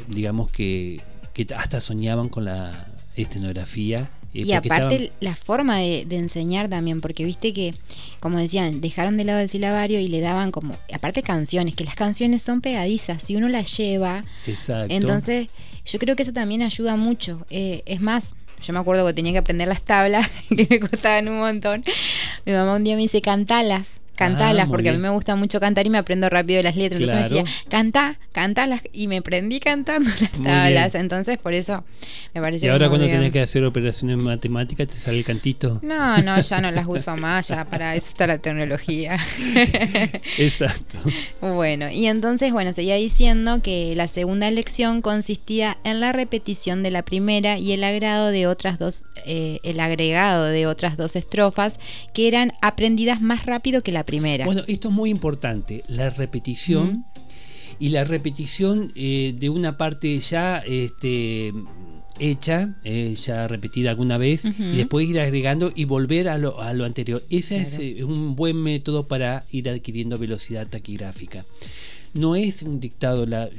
digamos que, que hasta soñaban con la escenografía y aparte la forma de, enseñar también, porque viste que, como decían, dejaron de lado el silabario y le daban como, aparte canciones, que las canciones son pegadizas, si uno las lleva, Exacto. entonces yo creo que eso también ayuda mucho. Eh, es más, yo me acuerdo que tenía que aprender las tablas, (laughs) que me costaban un montón. Mi mamá un día me dice, cantalas cantalas, ah, porque a mí me gusta mucho cantar y me aprendo rápido las letras. Entonces me decía, canta, cantalas, y me prendí cantando las tablas. Entonces, por eso me parece. ¿Y ahora cuando tenés que hacer operaciones matemáticas te sale el cantito? No, no, ya no las uso más, ya para eso está la tecnología. (laughs) Exacto. bueno, y entonces, bueno, seguía diciendo que la segunda lección consistía en la repetición de la primera y el agrado de otras dos, eh, el agregado de otras dos estrofas que eran aprendidas más rápido que la primera. Bueno, esto es muy importante, la repetición. Y la repetición eh, de una parte ya este, hecha, eh, ya repetida alguna vez, y después ir agregando y volver a lo, a lo anterior. Ese es eh, un buen método para ir adquiriendo velocidad taquigráfica. No es un dictado, la,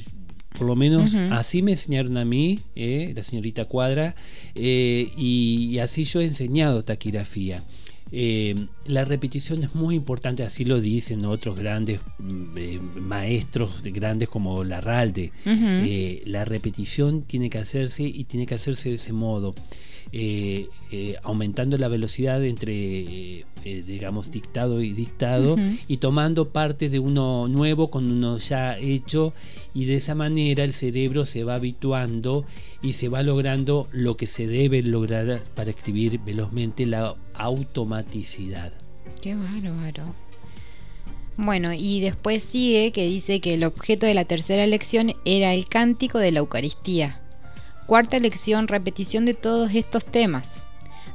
por lo menos así me enseñaron a mí, la señorita Cuadra, y, así yo he enseñado taquigrafía. Eh, la repetición es muy importante, así lo dicen otros grandes mm, eh, maestros de grandes como Larralde. Eh, la repetición tiene que hacerse y tiene que hacerse de ese modo. Eh, eh, aumentando la velocidad entre, eh, digamos, dictado y dictado, y tomando parte de uno nuevo con uno ya hecho, y de esa manera el cerebro se va habituando y se va logrando lo que se debe lograr para escribir velozmente, la automaticidad. Qué bárbaro. Bueno, y después sigue que dice que el objeto de la tercera lección era el cántico de la Eucaristía. Cuarta lección, repetición de todos estos temas.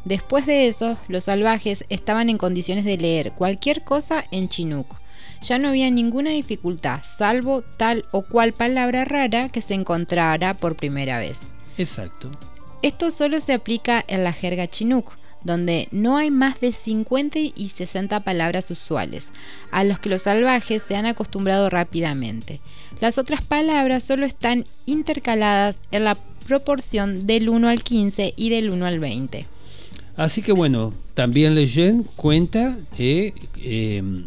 Después de eso, los salvajes estaban en condiciones de leer cualquier cosa en chinook. Ya no había ninguna dificultad, salvo tal o cual palabra rara que se encontrara por primera vez. Exacto. Esto solo se aplica en la jerga chinook, donde no hay más de 50 y 60 palabras usuales, a los que los salvajes se han acostumbrado rápidamente. Las otras palabras solo están intercaladas en la proporción del 1 al 15 y del 1 al 20. Así que bueno, también Leyen cuenta eh, em,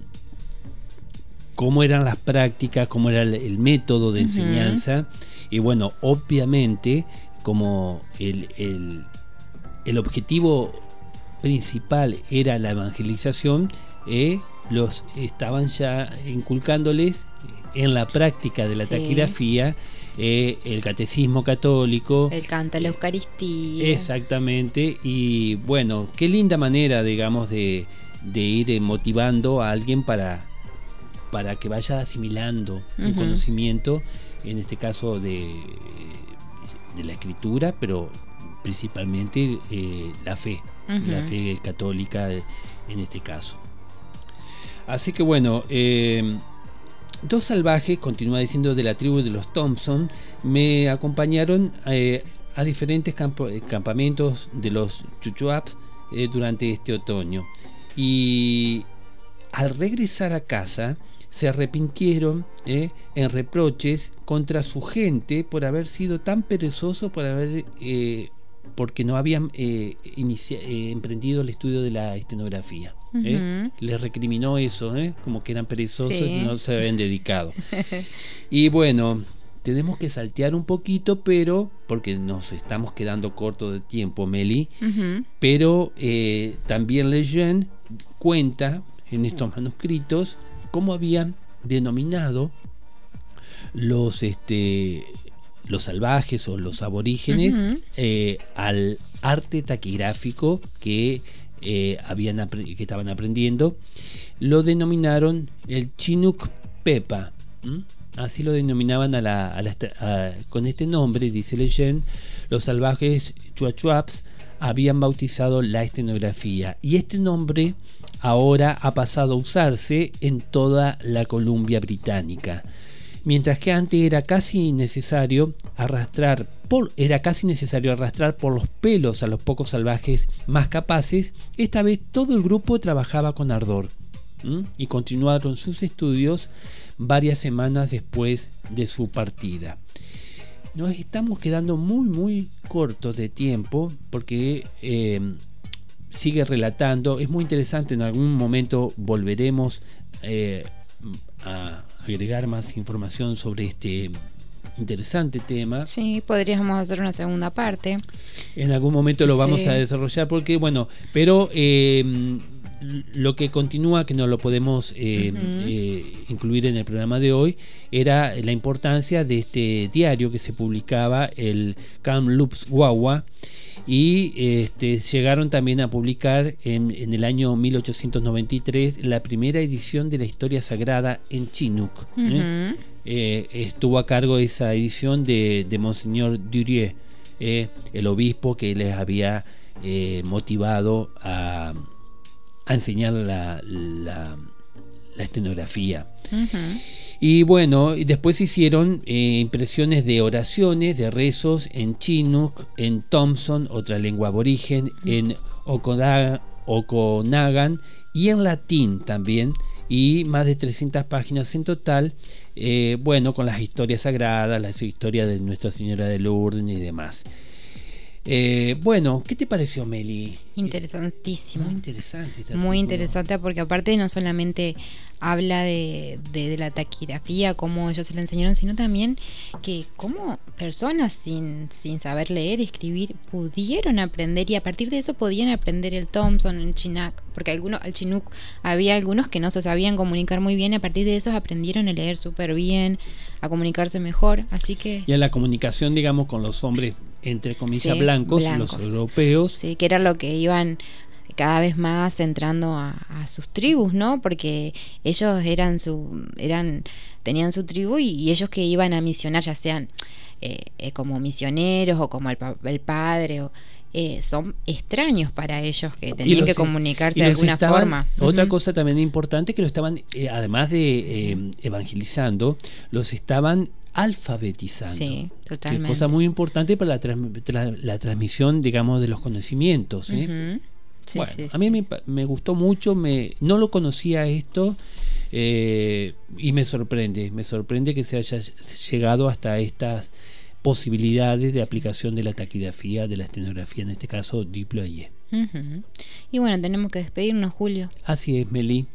cómo eran las prácticas, cómo era el, el método de enseñanza. Y bueno, obviamente, como el, el- el objetivo principal era la evangelización, eh, los estaban ya inculcándoles en la práctica de la Sí. taquigrafía eh, el catecismo católico. El canto a la Eucaristía. Exactamente, y bueno, qué linda manera, digamos, de, de ir eh, motivando a alguien para, para que vaya asimilando un conocimiento, en este caso de, de la escritura, pero principalmente eh, la fe, la fe católica en este caso. Así que bueno, eh, dos salvajes, continúa diciendo, de la tribu de los Thompson, me acompañaron eh, a diferentes eh, campamentos de los Chuchuaps eh, durante este otoño. Y al regresar a casa, se arrepintieron en reproches contra su gente por haber sido tan perezoso, por haber porque no habían emprendido el estudio de la estenografía. ¿Eh? Les recriminó eso, ¿eh? como que eran perezosos Sí. y no se habían dedicado. (laughs) y bueno, tenemos que saltear un poquito, pero porque nos estamos quedando cortos de tiempo, Meli. Pero eh, también Lejeune cuenta en estos manuscritos cómo habían denominado los este los salvajes o los aborígenes eh, al arte taquigráfico que eh, habían que estaban aprendiendo lo denominaron el Chinook Pepa así lo denominaban a la, con este nombre dice Lejeune los salvajes Chuachuaps habían bautizado la estenografía. Y este nombre ahora ha pasado a usarse en toda la Columbia británica. Mientras que antes era casi necesario arrastrar por, era casi necesario arrastrar por los pelos a los pocos salvajes más capaces, esta vez todo el grupo trabajaba con ardor y continuaron sus estudios varias semanas después de su partida. Nos estamos quedando muy muy cortos de tiempo porque eh, sigue relatando, es muy interesante, en algún momento volveremos eh, a agregar más información sobre este interesante tema. Sí, podríamos hacer una segunda parte. En algún momento lo vamos Sí. a desarrollar porque, bueno, pero eh, lo que continúa, que no lo podemos eh, eh, incluir en el programa de hoy, era la importancia de este diario que se publicaba, el Kamloops Wawa, y este, llegaron también a publicar en, en el año 1893 la primera edición de la historia sagrada en Chinook. Eh, estuvo a cargo esa edición de, de Monseñor Durier, eh, el obispo que les había eh, motivado a, a enseñar la, la- la estenografía. Y bueno, después hicieron eh, impresiones de oraciones, de rezos en Chinook, en Thompson, otra lengua aborigen, en Okonagan y en latín también. Y más de 300 páginas en total, eh, bueno, con las historias sagradas, las historias de Nuestra Señora de Lourdes y demás. Eh, bueno, ¿qué te pareció, Meli? Interesantísimo. Muy interesante. este Muy interesante porque aparte no solamente habla de, de- de la taquigrafía, cómo ellos se la enseñaron, sino también que cómo personas sin, sin saber leer escribir pudieron aprender y a partir de eso podían aprender el Thompson, el Chinook, porque algunos, el Chinook había algunos que no se sabían comunicar muy bien y a partir de esos aprendieron a leer súper bien, a comunicarse mejor, así que... Y en la comunicación, digamos, con los hombres, entre comillas, Sí, blancos, blancos. los europeos, Sí, que era lo que iban cada vez más entrando a, a sus tribus, ¿no? Porque ellos eran su, eran, tenían su tribu y, y ellos que iban a misionar, ya sean eh, eh, como misioneros o como el, el padre, o, eh, son extraños para ellos que tenían los- que comunicarse de alguna estaban- forma. Otra cosa también importante que lo estaban, eh, además de eh, evangelizando, los estaban alfabetizando. Sí, Que totalmente. cosa muy importante para la, tra- la transmisión, digamos, de los conocimientos. ¿eh? Sí, bueno, sí, a mí me, gustó mucho, me, no lo conocía esto eh, y me sorprende, me sorprende que se haya llegado hasta estas posibilidades de aplicación de la taquigrafía, de la estenografía, en este caso Diplo-IE. Ujú. Y bueno, tenemos que despedirnos, Julio. Así es, Meli.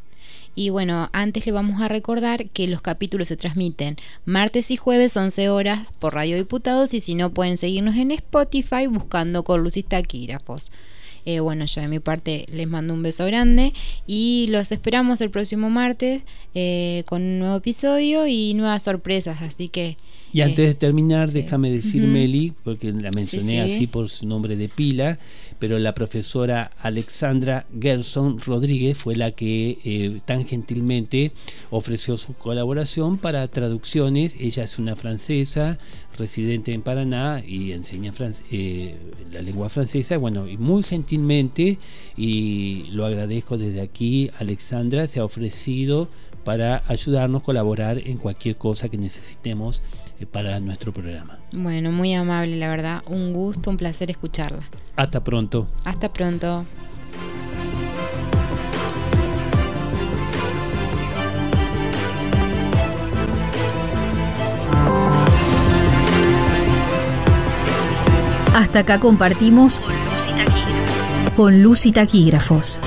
Y bueno, antes le vamos a recordar que los capítulos se transmiten martes y jueves 11 horas por Radio Diputados y si no pueden seguirnos en Spotify buscando con Lucis Taquígrafos. Eh, bueno, yo de mi parte les mando un beso grande y los esperamos el próximo martes eh, con un nuevo episodio y nuevas sorpresas, así que... Y antes eh, de terminar, sí. déjame decir. Meli, porque la mencioné sí. así por su nombre de pila, pero la profesora Alexandra Gerson Rodríguez fue la que eh, tan gentilmente ofreció su colaboración para traducciones. Ella es una francesa, residente en Paraná y enseña eh, la lengua francesa. Bueno, y muy gentilmente, y lo agradezco desde aquí, Alexandra se ha ofrecido para ayudarnos, colaborar en cualquier cosa que necesitemos para nuestro programa. Bueno, muy amable, la verdad, un gusto, un placer escucharla. Hasta pronto. Hasta pronto. Hasta acá compartimos con Lucy Taquígrafos.